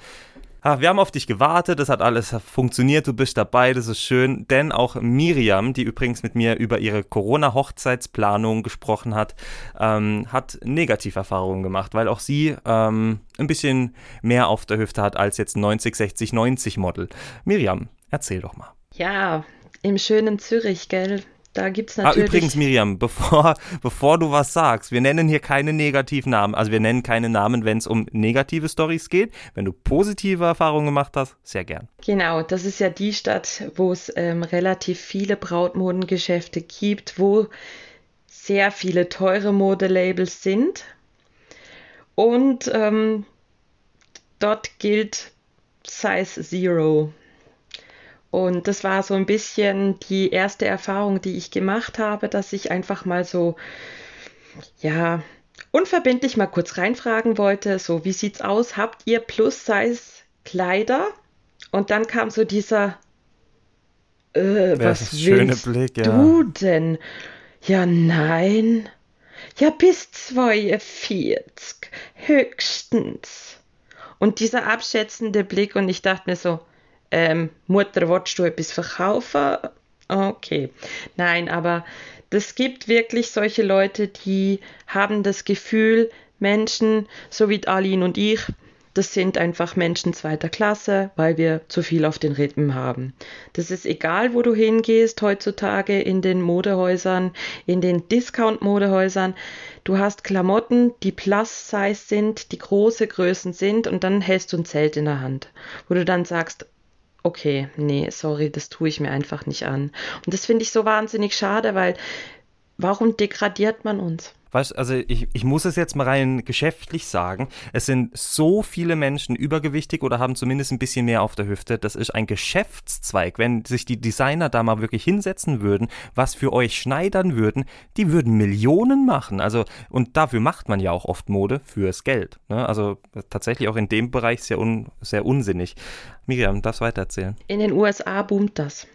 ah, wir haben auf dich gewartet, das hat alles funktioniert, du bist dabei, das ist schön. Denn auch Miriam, die übrigens mit mir über ihre Corona-Hochzeitsplanung gesprochen hat, ähm, hat Negativerfahrungen gemacht, weil auch sie ähm, ein bisschen mehr auf der Hüfte hat als jetzt 90, 60, 90 Model. Miriam, erzähl doch mal. Ja, im schönen Zürich, gell? Da gibt es ah, natürlich. Ah, übrigens, Miriam, bevor, bevor du was sagst, wir nennen hier keine negativen Namen. Also wir nennen keine Namen, wenn es um negative Stories geht. Wenn du positive Erfahrungen gemacht hast, sehr gern. Genau, das ist ja die Stadt, wo es ähm, relativ viele Brautmodengeschäfte gibt, wo sehr viele teure Modelabels sind. Und ähm, dort gilt Size Zero. Und das war so ein bisschen die erste Erfahrung, die ich gemacht habe, dass ich einfach mal so, ja, unverbindlich mal kurz reinfragen wollte, so, wie sieht's aus? Habt ihr Plus-Size-Kleider? Und dann kam so dieser, äh, was willst Blick, ja. du denn? Ja, nein. Ja, bis 42, höchstens. Und dieser abschätzende Blick und ich dachte mir so, ähm, Mutter, willst du etwas verkaufen? Okay. Nein, aber es gibt wirklich solche Leute, die haben das Gefühl, Menschen, so wie Aline und ich, das sind einfach Menschen zweiter Klasse, weil wir zu viel auf den Rippen haben. Das ist egal, wo du hingehst heutzutage in den Modehäusern, in den Discount-Modehäusern. Du hast Klamotten, die Plus-Size sind, die große Größen sind und dann hältst du ein Zelt in der Hand, wo du dann sagst, okay, nee, sorry, das tue ich mir einfach nicht an. Und das finde ich so wahnsinnig schade, weil warum degradiert man uns? Weißt also ich, ich muss es jetzt mal rein geschäftlich sagen. Es sind so viele Menschen übergewichtig oder haben zumindest ein bisschen mehr auf der Hüfte. Das ist ein Geschäftszweig. Wenn sich die Designer da mal wirklich hinsetzen würden, was für euch schneidern würden, die würden Millionen machen. Also, und dafür macht man ja auch oft Mode fürs Geld. Ne? Also tatsächlich auch in dem Bereich sehr, un, sehr unsinnig. Miriam, darfst du weitererzählen? In den USA boomt das.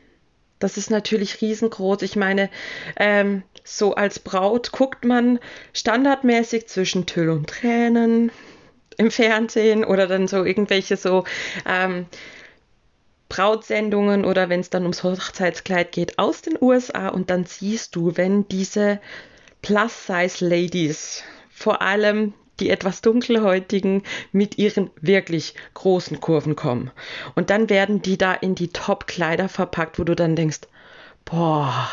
Das ist natürlich riesengroß. Ich meine, ähm, so als Braut guckt man standardmäßig zwischen Tüll und Tränen im Fernsehen oder dann so irgendwelche so ähm, Brautsendungen oder wenn es dann ums Hochzeitskleid geht aus den USA und dann siehst du, wenn diese Plus-Size-Ladies, vor allem die etwas dunkelhäutigen, mit ihren wirklich großen Kurven kommen. Und dann werden die da in die Top-Kleider verpackt, wo du dann denkst, boah,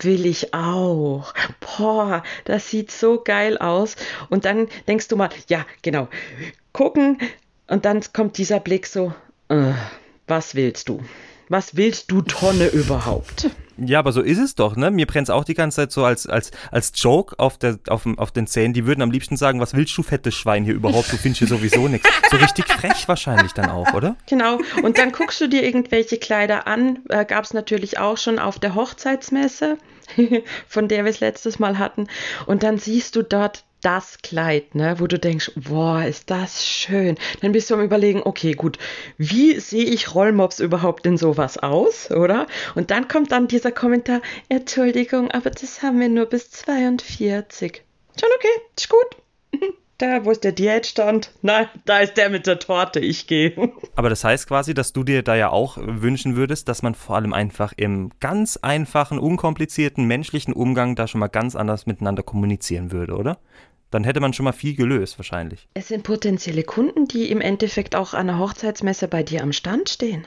will ich auch. Boah, das sieht so geil aus. Und dann denkst du mal, ja, genau, gucken. Und dann kommt dieser Blick so, äh, was willst du? Was willst du Tonne überhaupt? Ja, aber so ist es doch, ne? Mir brennt es auch die ganze Zeit so als, als, als Joke auf, der, auf, auf den Zähnen. Die würden am liebsten sagen, was willst du, fettes Schwein hier überhaupt? Du findest hier sowieso nichts. So richtig frech wahrscheinlich dann auch, oder? Genau. Und dann guckst du dir irgendwelche Kleider an. Äh, Gab es natürlich auch schon auf der Hochzeitsmesse, von der wir es letztes Mal hatten. Und dann siehst du dort das Kleid, ne, wo du denkst, boah, ist das schön. Dann bist du am überlegen, okay, gut, wie sehe ich Rollmops überhaupt in sowas aus, oder? Und dann kommt dann dieser Kommentar, Entschuldigung, aber das haben wir nur bis 42. Schon okay, ist gut. Da, wo ist der Diätstand? Nein, da ist der mit der Torte, ich gehe. Aber das heißt quasi, dass du dir da ja auch wünschen würdest, dass man vor allem einfach im ganz einfachen, unkomplizierten menschlichen Umgang da schon mal ganz anders miteinander kommunizieren würde, oder? Dann hätte man schon mal viel gelöst, wahrscheinlich. Es sind potenzielle Kunden, die im Endeffekt auch an der Hochzeitsmesse bei dir am Stand stehen.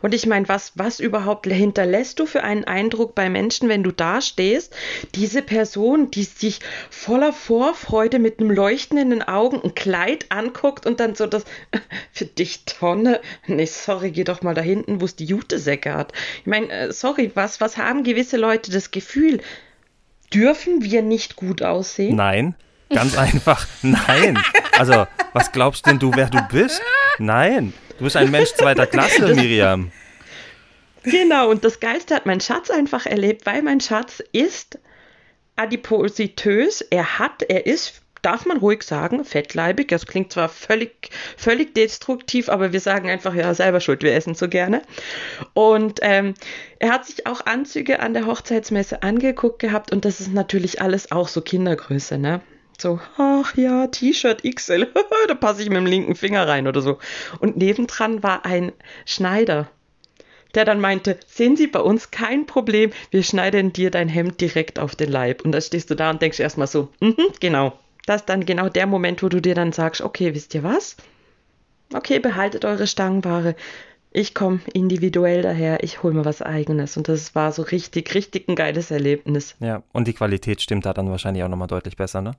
Und ich meine, was, was überhaupt hinterlässt du für einen Eindruck bei Menschen, wenn du da stehst? Diese Person, die sich voller Vorfreude mit einem Leuchten in den Augen ein Kleid anguckt und dann so das für dich Tonne. Nee, sorry, geh doch mal da hinten, wo es die Jutesäcke hat. Ich meine, äh, sorry, was, was haben gewisse Leute das Gefühl? Dürfen wir nicht gut aussehen? Nein. Ganz einfach, nein. Also, was glaubst denn du, wer du bist? Nein. Du bist ein Mensch zweiter Klasse, Miriam. Genau, und das Geiste hat mein Schatz einfach erlebt, weil mein Schatz ist adipositös. Er hat, er ist, darf man ruhig sagen, fettleibig. Das klingt zwar völlig, völlig destruktiv, aber wir sagen einfach, ja, selber schuld, wir essen so gerne. Und ähm, er hat sich auch Anzüge an der Hochzeitsmesse angeguckt gehabt und das ist natürlich alles auch so Kindergröße, ne? So, ach ja, T-Shirt XL, da passe ich mit dem linken Finger rein oder so. Und nebendran war ein Schneider, der dann meinte, sehen Sie, bei uns kein Problem, wir schneiden dir dein Hemd direkt auf den Leib. Und da stehst du da und denkst erstmal so, mhm, genau. Das ist dann genau der Moment, wo du dir dann sagst, okay, wisst ihr was? Okay, behaltet eure Stangenware ich komme individuell daher, ich hole mir was eigenes. Und das war so richtig, richtig ein geiles Erlebnis. Ja, und die Qualität stimmt da dann wahrscheinlich auch nochmal deutlich besser, ne?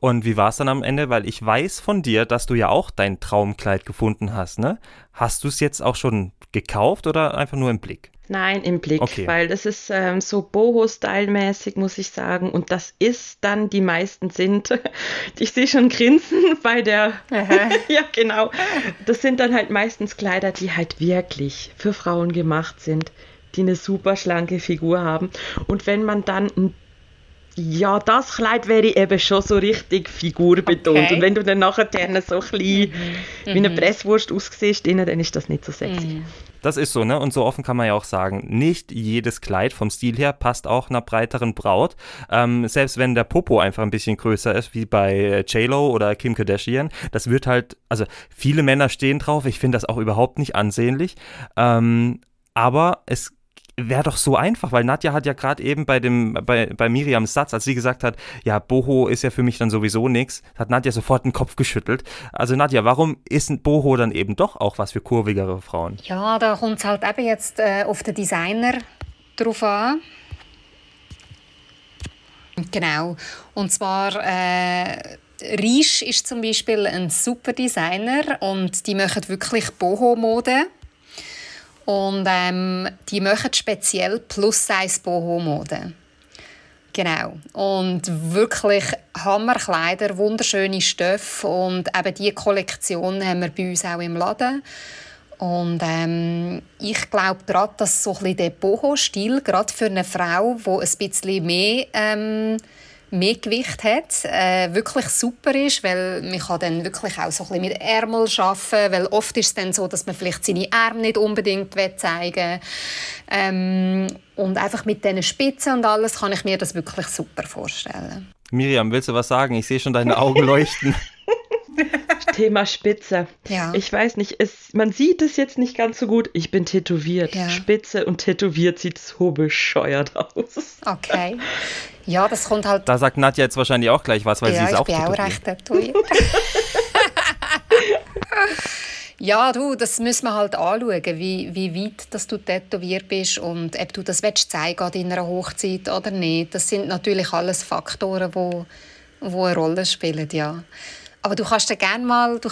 Und wie war es dann am Ende? Weil ich weiß von dir, dass du ja auch dein Traumkleid gefunden hast, ne? Hast du es jetzt auch schon gekauft oder einfach nur im Blick? Nein, im Blick, okay. weil das ist ähm, so Boho-Style-mäßig, muss ich sagen. Und das ist dann, die meisten sind, ich sehe schon Grinsen bei der, ja genau, das sind dann halt meistens Kleider, die halt wirklich für Frauen gemacht sind, die eine super schlanke Figur haben. Und wenn man dann ein ja, das Kleid wäre eben schon so richtig figurbetont. Okay. Und wenn du dann nachher so ein bisschen mhm. wie eine mhm. Presswurst aussiehst, dann ist das nicht so sexy. Mhm. Das ist so, ne? Und so offen kann man ja auch sagen, nicht jedes Kleid vom Stil her passt auch einer breiteren Braut. Ähm, selbst wenn der Popo einfach ein bisschen größer ist, wie bei äh, J-Lo oder Kim Kardashian, das wird halt, also viele Männer stehen drauf, ich finde das auch überhaupt nicht ansehnlich. Ähm, aber es wäre doch so einfach, weil Nadja hat ja gerade eben bei dem bei, bei Miriams Satz, als sie gesagt hat, ja, Boho ist ja für mich dann sowieso nichts, hat Nadja sofort den Kopf geschüttelt. Also Nadja, warum ist ein Boho dann eben doch auch was für kurvigere Frauen? Ja, da kommt es halt eben jetzt äh, auf den Designer drauf an. Genau. Und zwar äh, Risch ist zum Beispiel ein super Designer und die machen wirklich Boho-Mode. Und ähm, die machen speziell Plus-Size-Boho-Mode. Genau. Und wirklich Hammerkleider, wunderschöne Stoffe. Und eben diese Kollektion haben wir bei uns auch im Laden. Und ähm, ich glaube gerade, dass so ein der Boho-Stil, gerade für eine Frau, die ein bisschen mehr ähm, mehr Gewicht hat, äh, wirklich super ist, weil man kann dann wirklich auch so ein bisschen mit Ärmel arbeiten, weil oft ist es dann so, dass man vielleicht seine Arme nicht unbedingt zeigen will. Ähm, und einfach mit diesen Spitzen und alles kann ich mir das wirklich super vorstellen. Miriam, willst du was sagen? Ich sehe schon deine Augen leuchten. Thema Spitze. Ja. Ich weiß nicht, es, man sieht es jetzt nicht ganz so gut. Ich bin tätowiert. Ja. Spitze und tätowiert sieht so bescheuert aus. Okay. Ja, das kommt halt. Da sagt Nadja jetzt wahrscheinlich auch gleich was, weil ja, sie ist auch tätowiert. Ja, ich bin auch recht tätowiert. ja, du, das müssen wir halt anschauen, wie, wie weit dass du tätowiert bist und ob du das willst zeigen an deiner Hochzeit oder nicht. Das sind natürlich alles Faktoren, die wo, wo eine Rolle spielen, ja. Aber du kannst dir gerne mal, du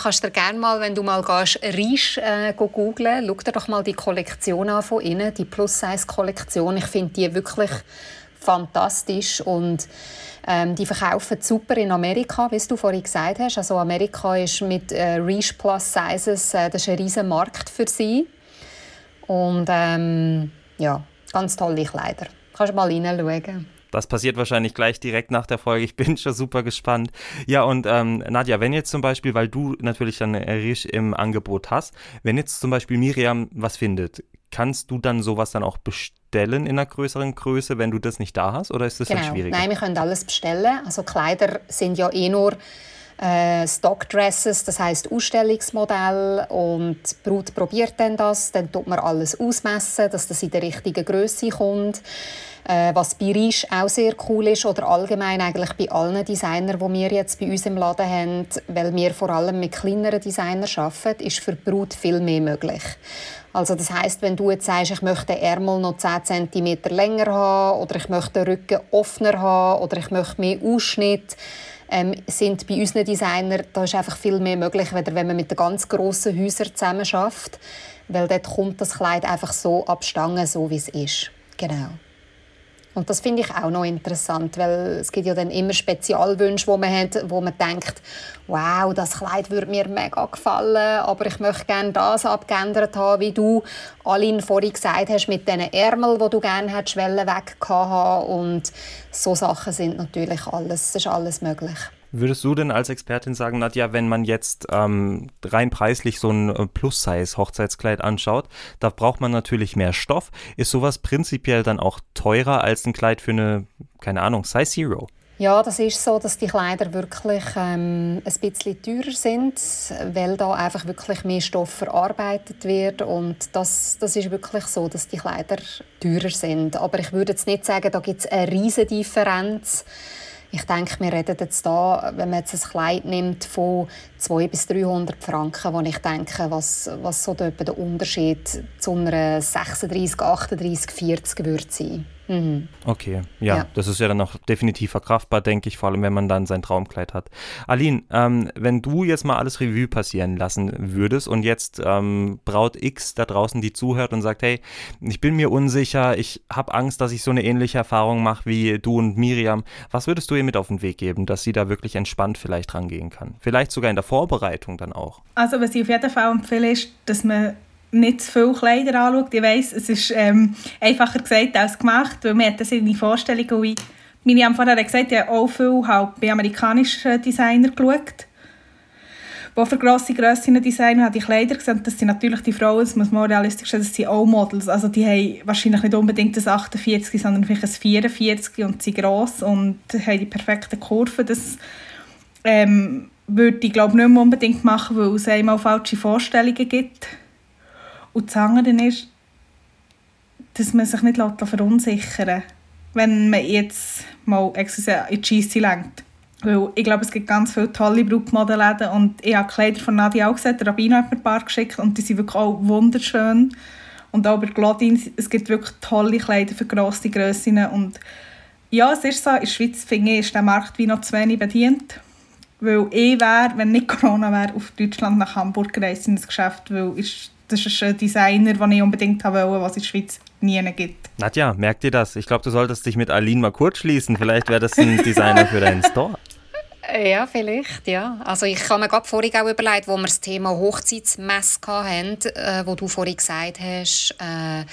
mal, wenn du mal gehst, Risch äh, googlen, schau dir doch mal die Kollektion an von innen, die Plus-Size-Kollektion. Ich finde die wirklich fantastisch und ähm, die verkaufen super in Amerika, wie du vorhin gesagt hast. Also Amerika ist mit äh, Riche Plus Sizes, äh, das ist ein riesen Markt für sie. Und ähm, ja, ganz tolle Kleider. Kannst du mal reinschauen. Das passiert wahrscheinlich gleich direkt nach der Folge. Ich bin schon super gespannt. Ja, und ähm, Nadja, wenn jetzt zum Beispiel, weil du natürlich dann Risch im Angebot hast, wenn jetzt zum Beispiel Miriam was findet, kannst du dann sowas dann auch bestellen in einer größeren Größe, wenn du das nicht da hast? Oder ist das genau. dann schwieriger? Nein, wir können alles bestellen. Also Kleider sind ja eh nur äh, Stockdresses, das heißt Ausstellungsmodell und die Brut probiert dann das, dann tut man alles ausmessen, dass das in der richtigen Größe kommt. Äh, was bei Risch auch sehr cool ist oder allgemein eigentlich bei allen Designern, die wir jetzt bei uns im Laden haben, weil wir vor allem mit kleineren Designern arbeiten, ist für die Brut viel mehr möglich. Also das heißt, wenn du jetzt sagst, ich möchte den Ärmel noch 10 cm länger haben oder ich möchte den Rücken offener haben oder ich möchte mehr Ausschnitt, ähm, sind bei unseren Designern da ist einfach viel mehr möglich, wenn man mit den ganz grossen Häusern zusammen schafft, weil dort kommt das Kleid einfach so abstangen, so wie es ist. Genau. Und das finde ich auch noch interessant, weil es gibt ja dann immer Spezialwünsche, wo man hat, wo man denkt, wow, das Kleid würde mir mega gefallen, aber ich möchte gerne das abgeändert haben, wie du Aline vorhin gesagt hast, mit diesen Ärmeln, die du gerne hättest weg haben und so Sachen sind natürlich alles, das ist alles möglich. Würdest du denn als Expertin sagen, Nadja, wenn man jetzt ähm, rein preislich so ein äh, Plus-Size-Hochzeitskleid anschaut, da braucht man natürlich mehr Stoff. Ist sowas prinzipiell dann auch teurer als ein Kleid für eine, keine Ahnung, Size Zero? Ja, das ist so, dass die Kleider wirklich ähm, ein bisschen teurer sind, weil da einfach wirklich mehr Stoff verarbeitet wird und das, das ist wirklich so, dass die Kleider teurer sind. Aber ich würde jetzt nicht sagen, da gibt es eine riesige Differenz. Ich denke, wir reden jetzt da, wenn man jetzt ein Kleid nimmt von 200 bis 300 Franken, wo ich denke, was, was so der Unterschied zu einer 36, 38, 40 würde sein. Mhm. Okay, ja, ja, das ist ja dann auch definitiv verkraftbar, denke ich, vor allem wenn man dann sein Traumkleid hat. Aline, ähm, wenn du jetzt mal alles Revue passieren lassen würdest und jetzt ähm, Braut X da draußen, die zuhört und sagt, hey, ich bin mir unsicher, ich habe Angst, dass ich so eine ähnliche Erfahrung mache wie du und Miriam, was würdest du ihr mit auf den Weg geben, dass sie da wirklich entspannt vielleicht rangehen kann? Vielleicht sogar in der Vorbereitung dann auch. Also was ich auf jeden Fall empfehle, ist, dass man nicht zu viele Kleider anschaut. Ich weiss, es ist ähm, einfacher gesagt als gemacht, weil man hat das in die Vorstellung, wie Miriam vorher gesagt hat, auch viel halt bei amerikanischen Designern geschaut, die für grosse Grössen Designer die Kleider gesehen. Das sind natürlich die Frauen, das muss man realistisch sagen, das sind auch Models. Also die haben wahrscheinlich nicht unbedingt das 48, sondern vielleicht ein 44 und sind gross und haben die perfekten Kurven. Das ähm, würde ich glaube nicht mehr unbedingt machen, weil es einmal falsche Vorstellungen gibt und das andere ist, dass man sich nicht verunsichern lässt, wenn man jetzt mal excuse, in die Scheisse lenkt. Weil ich glaube, es gibt ganz viele tolle Brutmodelläden und ich habe Kleider von Nadia auch gesehen, Rabino hat mir ein paar geschickt und die sind wirklich auch wunderschön. Und auch bei Glodin, es gibt wirklich tolle Kleider für grosse Grössen und ja, es ist so, in der Schweiz finde ich, ist der Markt wie noch zu wenig bedient. Weil ich wäre, wenn nicht Corona wäre, auf Deutschland nach Hamburg gereist in das Geschäft, weil ist das ist ein Designer, den ich unbedingt haben wollte, was es in der Schweiz nie gibt. Nadja, merkt ihr das? Ich glaube, du solltest dich mit Aline mal kurz schließen. Vielleicht wäre das ein Designer für deinen Store. Ja, vielleicht, ja. Also ich habe mir gerade vorhin auch überlegt, wo wir das Thema Hochzeitsmesse hatten, äh, wo du vorhin gesagt hast, äh,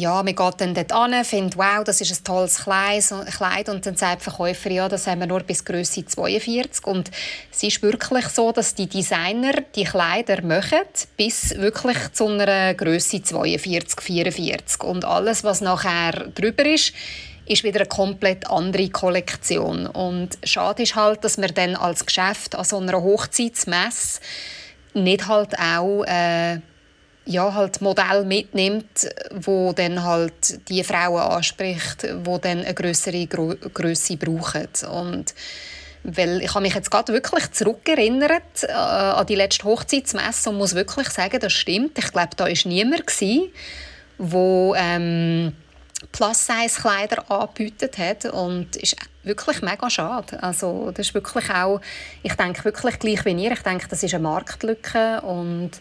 ja, man geht dann dort an, findet, wow, das ist ein tolles Kleid. Und dann sagt der Verkäufer, ja, das haben wir nur bis Größe 42 und es ist wirklich so, dass die Designer die Kleider machen bis wirklich zu einer Größe 42, 44 und alles, was nachher drüber ist, ist wieder eine komplett andere Kollektion. Und schade ist halt, dass man dann als Geschäft an so einer Hochzeitsmesse nicht halt auch äh, ja, halt Modell mitnimmt, wo dann halt die Frauen anspricht, wo dann eine größere Größe brauchen. Und weil ich habe mich jetzt gerade wirklich zurückerinnert äh, an die letzte Hochzeitsmesse und muss wirklich sagen, das stimmt. Ich glaube, da war niemand, gewesen, wo ähm, Plus-Size-Kleider angebietet hat und ist wirklich mega schade. Also das ist wirklich auch, ich denke wirklich gleich wie ihr, ich denke, das ist eine Marktlücke und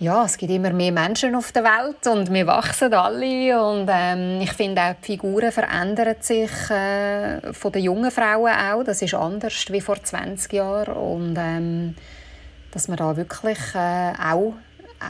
ja, es gibt immer mehr Menschen auf der Welt und wir wachsen alle und ähm, ich finde auch die Figuren verändern sich äh, von den jungen Frauen auch. Das ist anders wie vor 20 Jahren und ähm, dass man da wirklich äh, auch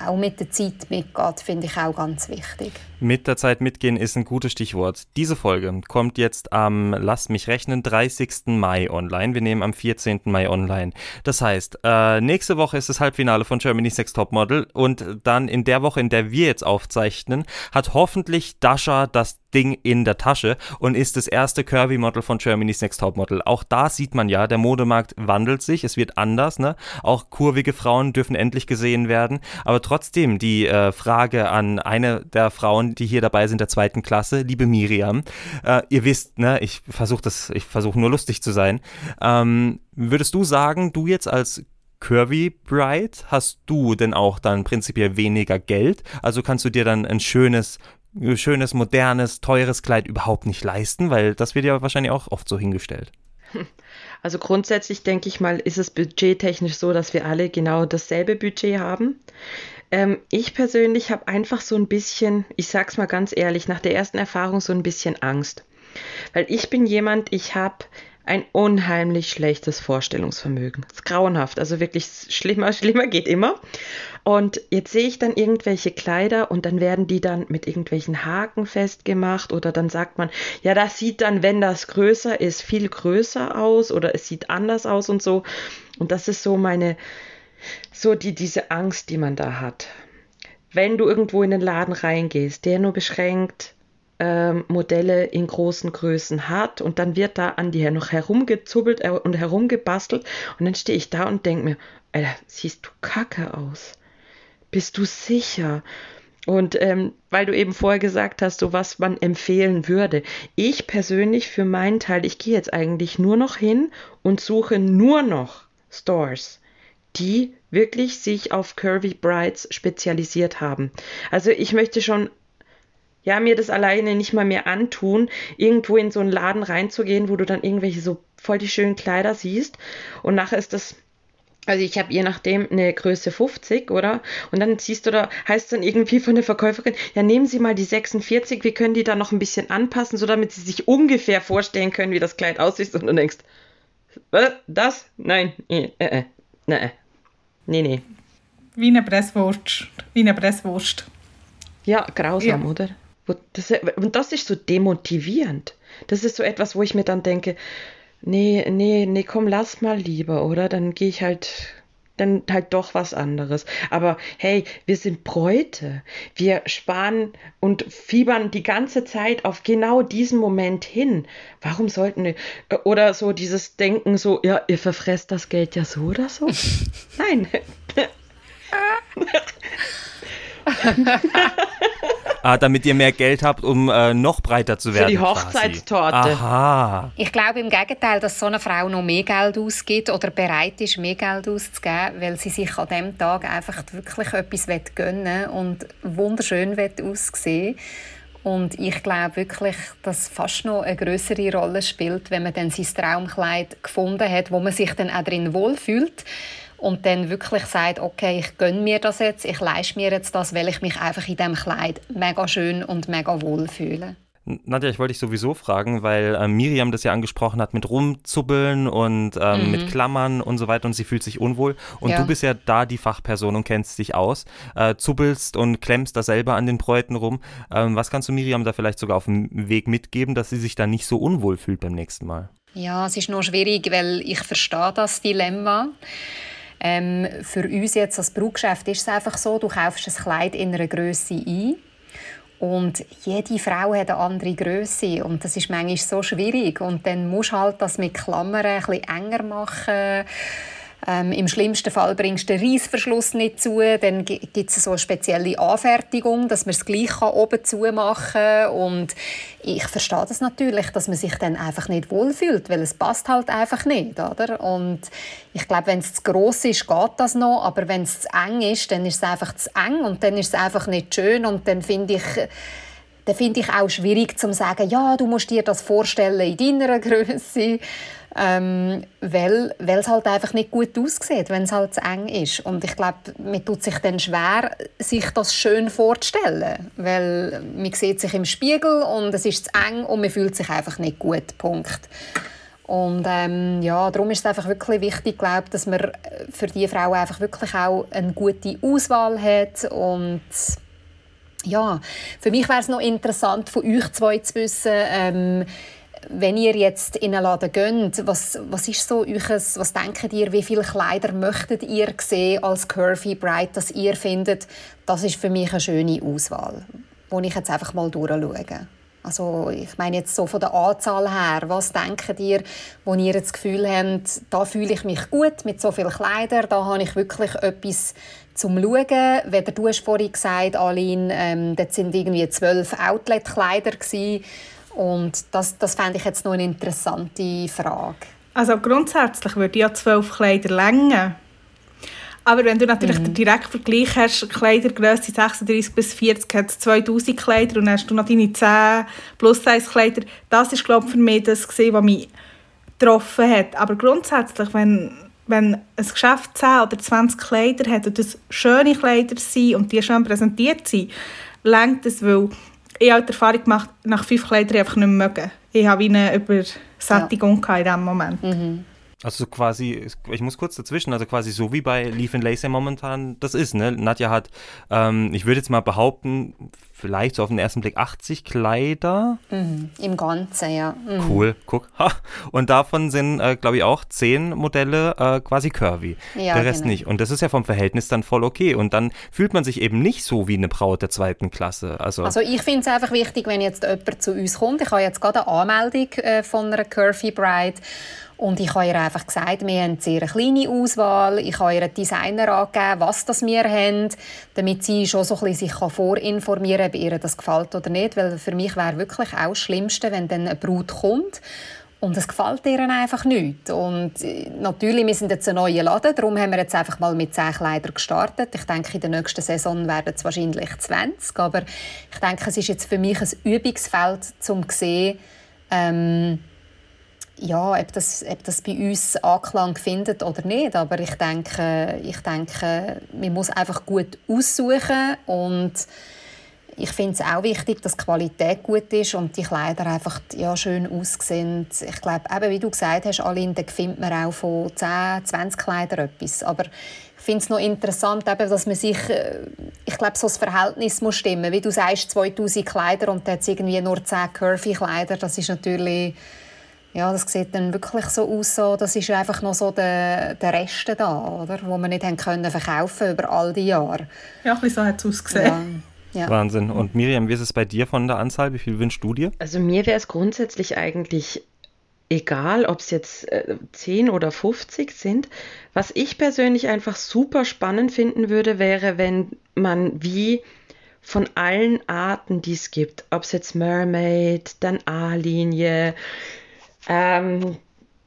auch mit der Zeit mitgeht, finde ich auch ganz wichtig. Mit der Zeit mitgehen ist ein gutes Stichwort. Diese Folge kommt jetzt am, lasst mich rechnen, 30. Mai online. Wir nehmen am 14. Mai online. Das heißt, äh, nächste Woche ist das Halbfinale von Germany's Next Topmodel und dann in der Woche, in der wir jetzt aufzeichnen, hat hoffentlich Dasha das Ding in der Tasche und ist das erste Curvy-Model von Germany's Next Topmodel. Auch da sieht man ja, der Modemarkt wandelt sich, es wird anders, ne? Auch kurvige Frauen dürfen endlich gesehen werden. Aber trotzdem die äh, Frage an eine der Frauen, die hier dabei sind, der zweiten Klasse, liebe Miriam, äh, ihr wisst, ne, ich versuche das, ich versuche nur lustig zu sein. Ähm, würdest du sagen, du jetzt als Curvy Bride, hast du denn auch dann prinzipiell weniger Geld? Also kannst du dir dann ein schönes schönes, modernes, teures Kleid überhaupt nicht leisten, weil das wird ja wahrscheinlich auch oft so hingestellt. Also grundsätzlich denke ich mal, ist es budgettechnisch so, dass wir alle genau dasselbe Budget haben. Ähm, ich persönlich habe einfach so ein bisschen, ich sag's mal ganz ehrlich, nach der ersten Erfahrung so ein bisschen Angst. Weil ich bin jemand, ich habe ein unheimlich schlechtes Vorstellungsvermögen. Das ist grauenhaft, also wirklich schlimmer, schlimmer geht immer. Und jetzt sehe ich dann irgendwelche Kleider und dann werden die dann mit irgendwelchen Haken festgemacht oder dann sagt man, ja, das sieht dann, wenn das größer ist, viel größer aus oder es sieht anders aus und so. Und das ist so meine, so die, diese Angst, die man da hat. Wenn du irgendwo in den Laden reingehst, der nur beschränkt ähm, Modelle in großen Größen hat und dann wird da an die noch herumgezubbelt äh, und herumgebastelt und dann stehe ich da und denke mir, Alter, siehst du kacke aus. Bist du sicher? Und ähm, weil du eben vorher gesagt hast, so was man empfehlen würde. Ich persönlich für meinen Teil, ich gehe jetzt eigentlich nur noch hin und suche nur noch Stores, die wirklich sich auf Curvy Brides spezialisiert haben. Also ich möchte schon ja, mir das alleine nicht mal mehr antun, irgendwo in so einen Laden reinzugehen, wo du dann irgendwelche so voll die schönen Kleider siehst und nachher ist das also ich habe je nachdem eine Größe 50, oder? Und dann siehst du da, heißt dann irgendwie von der Verkäuferin, ja, nehmen Sie mal die 46, wir können die da noch ein bisschen anpassen, so damit Sie sich ungefähr vorstellen können, wie das Kleid aussieht. Und du denkst, was? Das? Nein, äh, äh, nee, nee, nee. Wie eine Presswurst. Wie eine Presswurst. Ja, grausam, ja. oder? Das, und das ist so demotivierend. Das ist so etwas, wo ich mir dann denke, nee, nee, nee, komm, lass mal lieber, oder? Dann gehe ich halt, dann halt doch was anderes. Aber hey, wir sind Bräute. Wir sparen und fiebern die ganze Zeit auf genau diesen Moment hin. Warum sollten wir, oder so dieses Denken so, ja, ihr verfresst das Geld ja so oder so? Nein. ah, damit ihr mehr Geld habt, um äh, noch breiter zu werden. Für die Hochzeitstorte. Aha. Ich glaube im Gegenteil, dass so eine Frau noch mehr Geld ausgibt oder bereit ist, mehr Geld auszugeben, weil sie sich an dem Tag einfach wirklich etwas gönnen und wunderschön aussehen und ich glaube wirklich, dass fast noch eine größere Rolle spielt, wenn man dann sein Traumkleid gefunden hat, wo man sich dann auch drin wohlfühlt und dann wirklich sagt, okay, ich gönne mir das jetzt, ich leiste mir jetzt das, weil ich mich einfach in diesem Kleid mega schön und mega wohl fühle. Nadja, ich wollte dich sowieso fragen, weil äh, Miriam das ja angesprochen hat mit rumzubbeln und ähm, mhm. mit Klammern und so weiter und sie fühlt sich unwohl. Und ja. du bist ja da die Fachperson und kennst dich aus, äh, zubbelst und klemmst da selber an den Bräuten rum. Ähm, was kannst du Miriam da vielleicht sogar auf dem Weg mitgeben, dass sie sich da nicht so unwohl fühlt beim nächsten Mal? Ja, es ist nur schwierig, weil ich verstehe das Dilemma. Ähm, für uns jetzt als Brauchgeschäft ist es einfach so, du kaufst ein Kleid in einer Größe ein und jede Frau hat eine andere Größe und das ist manchmal so schwierig und dann musst du halt das mit Klammern ein bisschen enger machen ähm, Im schlimmsten Fall bringst du den Reissverschluss nicht zu, dann gibt es so eine spezielle Anfertigung, dass man es gleich oben zu machen. Und ich verstehe das natürlich, dass man sich dann einfach nicht wohlfühlt, weil es passt halt einfach nicht, oder? Und ich glaube, wenn es zu gross ist, geht das noch, aber wenn es zu eng ist, dann ist es einfach zu eng und dann ist es einfach nicht schön und dann finde ich dann finde ich auch schwierig zu sagen, ja, du musst dir das vorstellen in deiner Größe ähm, weil, es halt einfach nicht gut aussieht, wenn es halt zu eng ist. Und ich glaube, man tut sich dann schwer, sich das schön vorzustellen, weil man sieht sich im Spiegel und es ist zu eng und man fühlt sich einfach nicht gut, Punkt. Und ähm, ja, darum ist es einfach wirklich wichtig, glaube dass man für die Frau einfach wirklich auch eine gute Auswahl hat und Ja, für mich wäre es noch interessant, von euch zwei zu wissen, ähm, wenn ihr jetzt in einen Laden geht, was, was ist so euches, was denkt ihr, wie viele Kleider möchtet ihr sehen als Curvy Bright, dass ihr findet, das ist für mich eine schöne Auswahl, wo ich jetzt einfach mal durchschaue. Also ich meine jetzt so von der Anzahl her, was denkt ihr, wo ihr das Gefühl habt, da fühle ich mich gut mit so vielen Kleidern, da habe ich wirklich etwas zum Schauen. Weder du hast vorhin gesagt, Aline, ähm, das sind irgendwie zwölf Outlet-Kleider und das, das fände ich jetzt noch eine interessante Frage. Also grundsätzlich würde ich ja zwölf Kleider länger. Aber wenn du natürlich mhm. den direkten Vergleich hast, Kleidergröße 36 bis 40 hat 2000 Kleider und dann hast du noch deine 10 Plus-Size-Kleider, das ist glaube ich, für mich das, was mich getroffen hat. Aber grundsätzlich, wenn, wenn ein Geschäft 10 oder 20 Kleider hat und das schöne Kleider sind und die schön präsentiert sind, längt es, weil ich habe die Erfahrung gemacht, nach fünf Kleidern einfach nicht mehr mögen. Ich habe eine Übersättigung ja. in diesem Moment. Mhm. Also quasi, ich muss kurz dazwischen, also quasi so wie bei Leaf and Lace momentan das ist, ne? Nadja hat, ähm, ich würde jetzt mal behaupten, vielleicht so auf den ersten Blick 80 Kleider. Mhm, Im Ganzen, ja. Mhm. Cool, guck. Ha. Und davon sind, äh, glaube ich, auch zehn Modelle äh, quasi curvy. Ja, der Rest genau. nicht. Und das ist ja vom Verhältnis dann voll okay. Und dann fühlt man sich eben nicht so wie eine Braut der zweiten Klasse. Also, also ich finde es einfach wichtig, wenn jetzt jemand zu uns kommt. Ich habe jetzt gerade eine Anmeldung äh, von einer Curvy Bride. Und ich habe ihr einfach gesagt, wir haben eine sehr kleine Auswahl. Ich habe ihr einen Designer angegeben, was das wir haben, damit sie schon so ein bisschen sich vorinformieren kann, ob ihr das gefällt oder nicht. Weil für mich wäre wirklich auch das Schlimmste, wenn dann eine Brut kommt und es gefällt ihr einfach nicht. Und äh, natürlich, wir sind jetzt ein neuer Laden, darum haben wir jetzt einfach mal mit 10 Kleidern gestartet. Ich denke, in der nächsten Saison werden es wahrscheinlich 20. Aber ich denke, es ist jetzt für mich ein Übungsfeld, um zu sehen, ähm, ja, ob das, ob das bei uns Anklang findet oder nicht. Aber ich denke, ich denke, man muss einfach gut aussuchen und ich finde es auch wichtig, dass die Qualität gut ist und die Kleider einfach ja, schön aussehen. Ich glaube, eben, wie du gesagt hast, Aline, da findet man auch von 10, 20 Kleidern etwas. Aber ich finde es noch interessant, eben, dass man sich, äh, ich glaube, so das Verhältnis muss stimmen. Wie du sagst, 2000 Kleider und dann irgendwie nur 10 curvy Kleider, das ist natürlich ja, das sieht dann wirklich so aus, so, das ist einfach noch so der, der Rest da, oder? wo wir nicht haben können verkaufen über all die Jahre. Ja, ein so hat es ausgesehen. Ja. Ja. Wahnsinn. Und Miriam, wie ist es bei dir von der Anzahl? Wie viel wünschst du dir? Also mir wäre es grundsätzlich eigentlich egal, ob es jetzt äh, 10 oder 50 sind. Was ich persönlich einfach super spannend finden würde, wäre, wenn man wie von allen Arten, die es gibt, ob es jetzt Mermaid, dann A-Linie, ähm,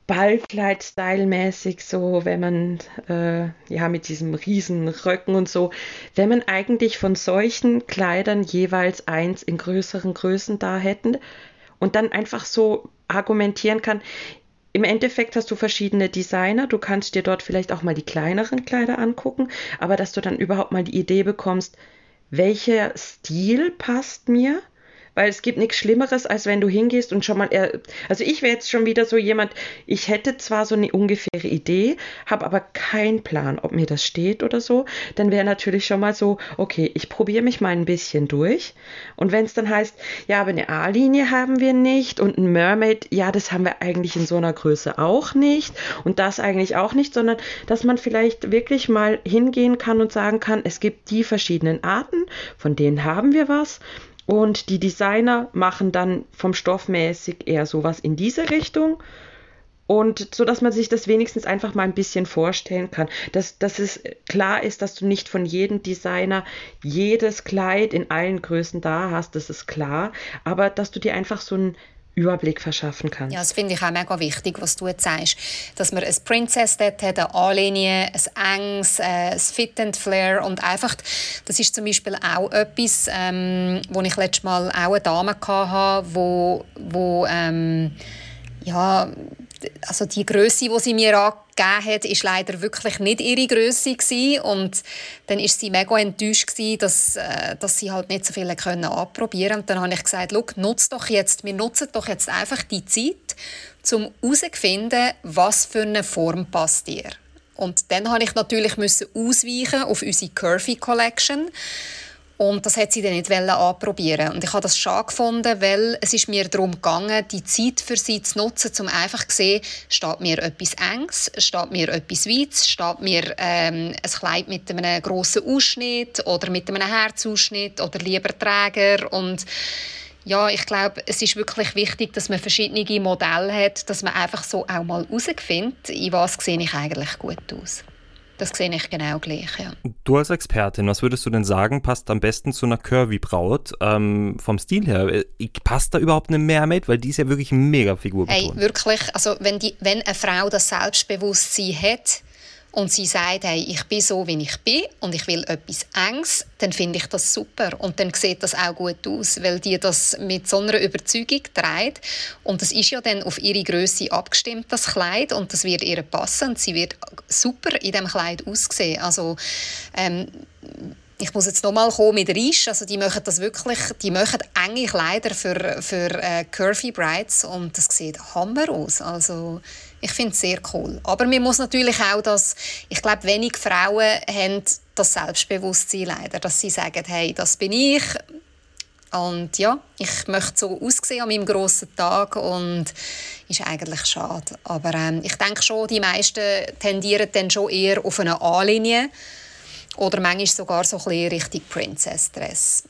Ballkleid-Style-mäßig, so, wenn man, äh, ja, mit diesem riesen Röcken und so, wenn man eigentlich von solchen Kleidern jeweils eins in größeren Größen da hätten und dann einfach so argumentieren kann, im Endeffekt hast du verschiedene Designer, du kannst dir dort vielleicht auch mal die kleineren Kleider angucken, aber dass du dann überhaupt mal die Idee bekommst, welcher Stil passt mir, weil es gibt nichts Schlimmeres, als wenn du hingehst und schon mal, also ich wäre jetzt schon wieder so jemand, ich hätte zwar so eine ungefähre Idee, habe aber keinen Plan, ob mir das steht oder so, dann wäre natürlich schon mal so, okay, ich probiere mich mal ein bisschen durch. Und wenn es dann heißt, ja, aber eine A-Linie haben wir nicht und ein Mermaid, ja, das haben wir eigentlich in so einer Größe auch nicht und das eigentlich auch nicht, sondern dass man vielleicht wirklich mal hingehen kann und sagen kann, es gibt die verschiedenen Arten, von denen haben wir was und die Designer machen dann vom Stoffmäßig eher sowas in diese Richtung. Und so dass man sich das wenigstens einfach mal ein bisschen vorstellen kann. Dass, dass es klar ist, dass du nicht von jedem Designer jedes Kleid in allen Größen da hast, das ist klar. Aber dass du dir einfach so ein Überblick verschaffen kannst. Ja, das finde ich auch mega wichtig, was du jetzt sagst. Dass man ein Princess dort hat, eine A-Linie, ein enges, äh, ein Fit and Flare und einfach, das ist zum Beispiel auch etwas, ähm, wo ich letztes Mal auch eine Dame hatte, wo, wo ähm, ja, also die Größe, die sie mir angegeben hat, ist leider wirklich nicht ihre Größe und dann ist sie mega enttäuscht gewesen, dass, äh, dass sie halt nicht so viel können anprobieren und dann habe ich gesagt, nutzt doch jetzt, wir nutzen doch jetzt einfach die Zeit, um herauszufinden, was für eine Form passt dir. Und dann habe ich natürlich müssen ausweichen auf unsere Curvy Collection Und das hat sie dann nicht anprobieren Und ich habe das schade gefunden, weil es ist mir darum gegangen, die Zeit für sie zu nutzen, um einfach zu sehen, steht mir etwas Enges, steht mir etwas Weites, steht mir ähm, ein Kleid mit einem grossen Ausschnitt oder mit einem Herzausschnitt oder lieber Träger und ja, ich glaube, es ist wirklich wichtig, dass man verschiedene Modelle hat, dass man einfach so auch mal herausfindet, in was sehe ich eigentlich gut aus. Das sehe ich genau gleich, ja. Du als Expertin, was würdest du denn sagen, passt am besten zu einer Curvy-Braut ähm, vom Stil her? Äh, passt da überhaupt eine Mermaid? Weil die ist ja wirklich mega Figur Hey, wirklich, also wenn, die, wenn eine Frau das Selbstbewusstsein hat, und sie sagt, hey, ich bin so, wie ich bin und ich will etwas Enges, dann finde ich das super. Und dann sieht das auch gut aus, weil die das mit so einer Überzeugung trägt. Und das ist ja dann auf ihre Größe abgestimmt, das Kleid. Und das wird ihr passen und sie wird super in dem Kleid aussehen. Also, ähm, ich muss jetzt nochmal kommen mit Risch, also die machen das wirklich, die machen enge Kleider für, für äh, Curvy Brides und das sieht hammer aus. Also ich finde es sehr cool. Aber man muss natürlich auch das, ich glaube, wenig Frauen haben das Selbstbewusstsein leider, dass sie sagen, hey, das bin ich und ja, ich möchte so aussehen an meinem grossen Tag und ist eigentlich schade. Aber ähm, ich denke schon, die meisten tendieren dann schon eher auf eine A-Linie oder manchmal sogar so ein bisschen Richtung Princess-Dress.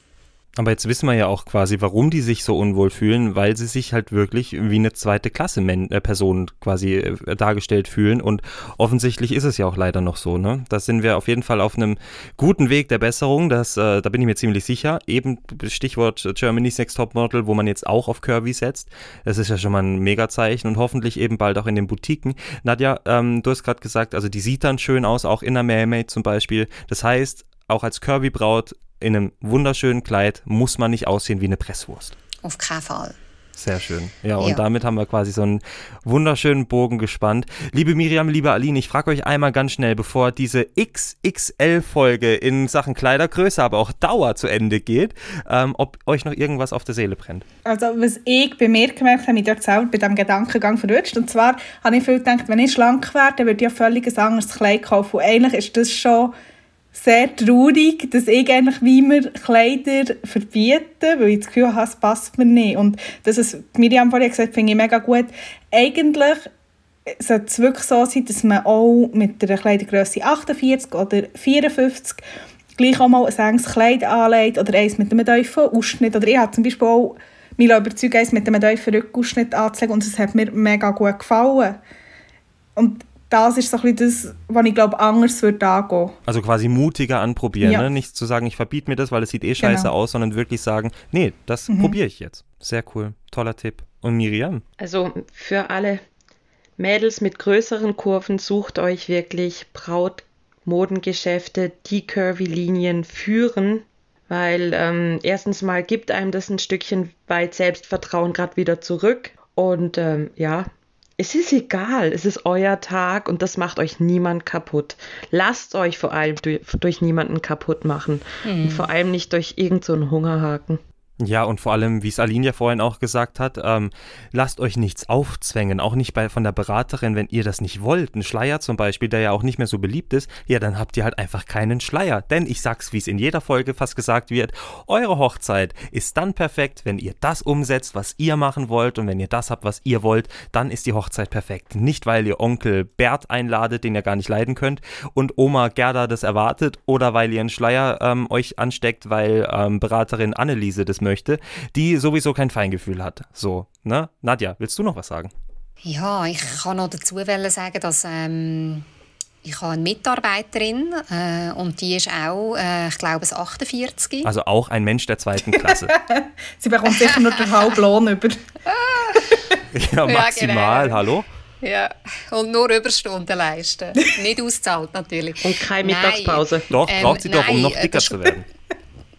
Aber jetzt wissen wir ja auch quasi, warum die sich so unwohl fühlen, weil sie sich halt wirklich wie eine zweite Klasse Men äh, Person quasi äh, dargestellt fühlen. Und offensichtlich ist es ja auch leider noch so. Ne? Da sind wir auf jeden Fall auf einem guten Weg der Besserung. Das, äh, da bin ich mir ziemlich sicher. Eben Stichwort Germany's Next Topmodel, wo man jetzt auch auf Curvy setzt. Das ist ja schon mal ein Megazeichen und hoffentlich eben bald auch in den Boutiquen. Nadja, ähm, du hast gerade gesagt, also die sieht dann schön aus, auch in der Mermaid zum Beispiel. Das heißt, auch als Curvy-Braut in einem wunderschönen Kleid muss man nicht aussehen wie eine Presswurst. Auf keinen Fall. Sehr schön. Ja, und ja. damit haben wir quasi so einen wunderschönen Bogen gespannt. Liebe Miriam, liebe Aline, ich frage euch einmal ganz schnell, bevor diese XXL-Folge in Sachen Kleidergröße, aber auch Dauer zu Ende geht, ähm, ob euch noch irgendwas auf der Seele brennt. Also, was ich bei mir gemerkt habe, mich dort selber bei diesem Gedankengang verrutscht. Und zwar habe ich viel gedacht, wenn ich schlank wäre, dann würde ich ja völlig ein anderes Kleid kaufen. Und eigentlich ist das schon sehr traurig, dass ich eigentlich wie mir Kleider verbiete, weil ich das Gefühl habe, es passt mir nicht. Und das ist, Miriam vorhin gesagt, finde ich mega gut. Eigentlich sollte es wirklich so sein, dass man auch mit der Kleidergröße 48 oder 54 gleich auch mal ein enges Kleid anlegt oder eins mit einem tiefen Ausschnitt. Oder ich habe zum Beispiel auch mich überzeugt, eins mit einem tiefen Rückausschnitt anzulegen und es hat mir mega gut gefallen. Und das ist so ein bisschen das, was ich glaube, anders wird angehen. Also quasi mutiger anprobieren, ja. ne? nicht zu sagen, ich verbiete mir das, weil es sieht eh scheiße genau. aus, sondern wirklich sagen, nee, das mhm. probiere ich jetzt. Sehr cool, toller Tipp. Und Miriam? Also für alle Mädels mit größeren Kurven, sucht euch wirklich Brautmodengeschäfte, die Curvy-Linien führen, weil ähm, erstens mal gibt einem das ein Stückchen weit Selbstvertrauen gerade wieder zurück. Und ähm, ja, es ist egal, es ist euer Tag und das macht euch niemand kaputt. Lasst euch vor allem durch, durch niemanden kaputt machen. Mhm. Und vor allem nicht durch irgendeinen so Hungerhaken. Ja, und vor allem, wie es Aline ja vorhin auch gesagt hat, ähm, lasst euch nichts aufzwängen, auch nicht bei, von der Beraterin, wenn ihr das nicht wollt. Ein Schleier zum Beispiel, der ja auch nicht mehr so beliebt ist, ja, dann habt ihr halt einfach keinen Schleier. Denn ich sag's, wie es in jeder Folge fast gesagt wird, eure Hochzeit ist dann perfekt, wenn ihr das umsetzt, was ihr machen wollt und wenn ihr das habt, was ihr wollt, dann ist die Hochzeit perfekt. Nicht, weil ihr Onkel Bert einladet, den ihr gar nicht leiden könnt und Oma Gerda das erwartet oder weil ihr einen Schleier ähm, euch ansteckt, weil ähm, Beraterin Anneliese das möchte, die sowieso kein Feingefühl hat. So, ne? Nadja, willst du noch was sagen? Ja, ich kann noch dazu sagen, dass ähm, ich habe eine Mitarbeiterin äh, und die ist auch, äh, ich glaube, 48. Also auch ein Mensch der zweiten Klasse. Sie bekommt sicher nur den halben Lohn über. ja, maximal, ja, genau. hallo? Ja, und nur Überstunden leisten. Nicht auszahlt natürlich. Und keine Mittagspause. Nein. Doch, braucht sie ähm, doch, um noch dicker zu werden.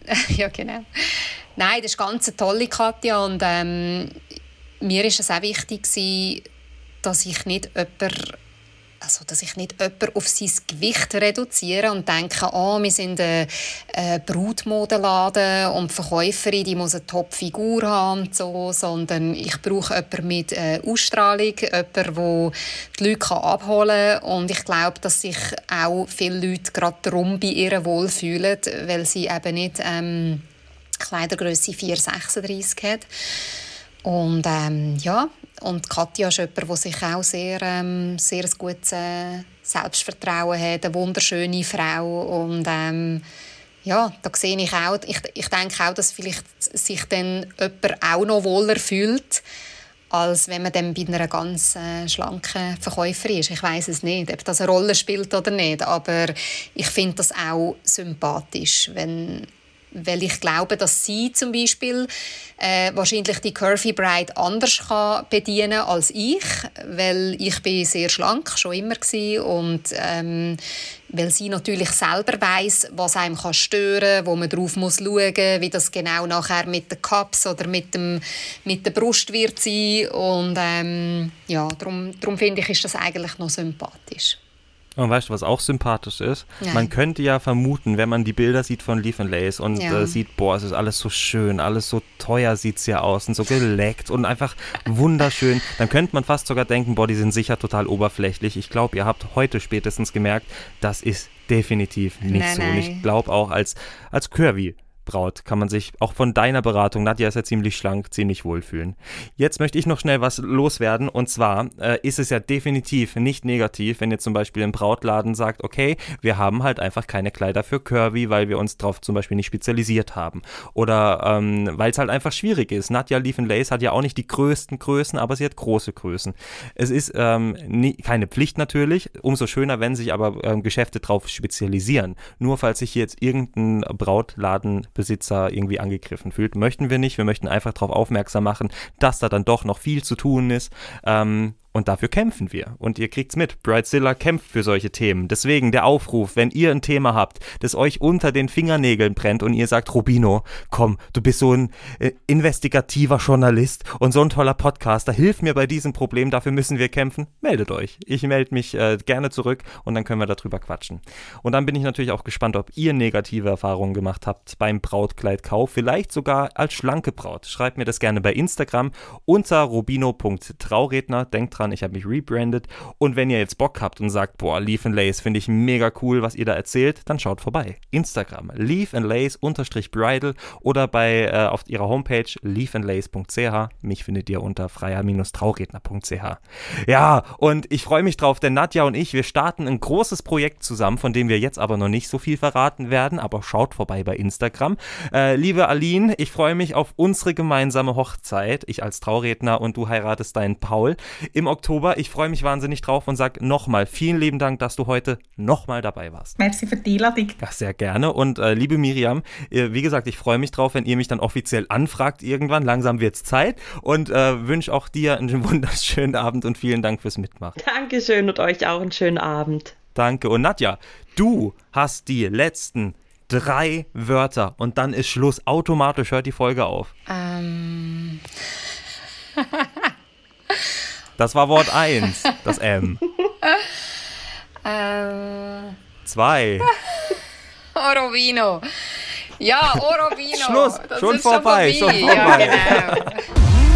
ja, genau. Nein, das ist ganz eine tolle Katja und ähm, mir ist es auch wichtig gewesen, dass ich nicht jemanden also dass ich nicht jemanden auf sein Gewicht reduziere und denke, oh, wir sind ein, Brutmodenladen und die Verkäuferin die muss eine Top-Figur haben und so, sondern ich brauche jemanden mit äh, Ausstrahlung, jemanden, der die Leute abholen kann. Und ich glaube, dass sich auch viele Leute gerade darum bei ihr wohlfühlen, weil sie eben nicht ähm, Kleidergröße 436 hat. Und ähm, ja, und Katja ist jemand, der sich auch sehr, ähm, sehr ein gutes äh, Selbstvertrauen hat, eine wunderschöne Frau. Und ähm, ja, da sehe ich auch, ich, ich denke auch, dass vielleicht sich dann jemand auch noch wohler fühlt, als wenn man dann bei einer ganz äh, schlanken Verkäuferin ist. Ich weiß es nicht, ob das eine Rolle spielt oder nicht, aber ich finde das auch sympathisch, wenn weil ich glaube, dass sie zum Beispiel äh, wahrscheinlich die Curvy Bride anders kann bedienen als ich, weil ich bin sehr schlank schon immer war und ähm, weil sie natürlich selber weiß, was einem kann stören, wo man drauf muss schauen, wie das genau nachher mit den Cups oder mit dem mit der Brust wird sein und ähm, ja, darum, darum finde ich, ist das eigentlich noch sympathisch. Und weißt du, was auch sympathisch ist? Nein. Man könnte ja vermuten, wenn man die Bilder sieht von Leaf and Lace und ja. äh, sieht, boah, es ist alles so schön, alles so teuer sieht es ja aus und so geleckt und einfach wunderschön, dann könnte man fast sogar denken, boah, die sind sicher total oberflächlich. Ich glaube, ihr habt heute spätestens gemerkt, das ist definitiv nicht nein, so. Und ich glaube auch als, als Curvy Braut kann man sich auch von deiner Beratung, Nadja ist ja ziemlich schlank, ziemlich wohlfühlen. Jetzt möchte ich noch schnell was loswerden und zwar äh, ist es ja definitiv nicht negativ, wenn ihr zum Beispiel im Brautladen sagt, okay, wir haben halt einfach keine Kleider für Curvy, weil wir uns darauf zum Beispiel nicht spezialisiert haben oder ähm, weil es halt einfach schwierig ist. Nadja Leaf Lace hat ja auch nicht die größten Größen, aber sie hat große Größen. Es ist ähm, nie, keine Pflicht natürlich, umso schöner, wenn sich aber ähm, Geschäfte darauf spezialisieren. Nur falls sich jetzt irgendein Brautladen Besitzer irgendwie angegriffen fühlt. Möchten wir nicht. Wir möchten einfach darauf aufmerksam machen, dass da dann doch noch viel zu tun ist. Ähm, und dafür kämpfen wir. Und ihr kriegt's mit. Bridezilla kämpft für solche Themen. Deswegen der Aufruf, wenn ihr ein Thema habt, das euch unter den Fingernägeln brennt und ihr sagt, Rubino, komm, du bist so ein äh, investigativer Journalist und so ein toller Podcaster, hilf mir bei diesem Problem, dafür müssen wir kämpfen, meldet euch. Ich melde mich äh, gerne zurück und dann können wir darüber quatschen. Und dann bin ich natürlich auch gespannt, ob ihr negative Erfahrungen gemacht habt beim Brautkleidkauf, vielleicht sogar als schlanke Braut. Schreibt mir das gerne bei Instagram unter rubino.trauredner. Denkt dran, ich habe mich rebrandet. Und wenn ihr jetzt Bock habt und sagt, boah, Leaf and Lace finde ich mega cool, was ihr da erzählt, dann schaut vorbei. Instagram, Leaf and Lace unterstrich Bridal oder bei äh, auf ihrer Homepage leafandlace.ch. Mich findet ihr unter freier-trauredner.ch. Ja, und ich freue mich drauf, denn Nadja und ich, wir starten ein großes Projekt zusammen, von dem wir jetzt aber noch nicht so viel verraten werden, aber schaut vorbei bei Instagram. Äh, liebe Aline, ich freue mich auf unsere gemeinsame Hochzeit. Ich als Trauredner und du heiratest deinen Paul im Oktober. Ich freue mich wahnsinnig drauf und sage nochmal vielen lieben Dank, dass du heute nochmal dabei warst. Merci für die Einladung. Ja, sehr gerne. Und äh, liebe Miriam, äh, wie gesagt, ich freue mich drauf, wenn ihr mich dann offiziell anfragt irgendwann. Langsam wird es Zeit und äh, wünsche auch dir einen wunderschönen Abend und vielen Dank fürs Mitmachen. Dankeschön und euch auch einen schönen Abend. Danke. Und Nadja, du hast die letzten drei Wörter und dann ist Schluss. Automatisch hört die Folge auf. Ähm. Das war Wort 1, das M. Ähm. Zwei. Orovino. Ja, Orovino. Schluss, schon vorbei, schon vorbei. Schon vorbei. Ja, genau.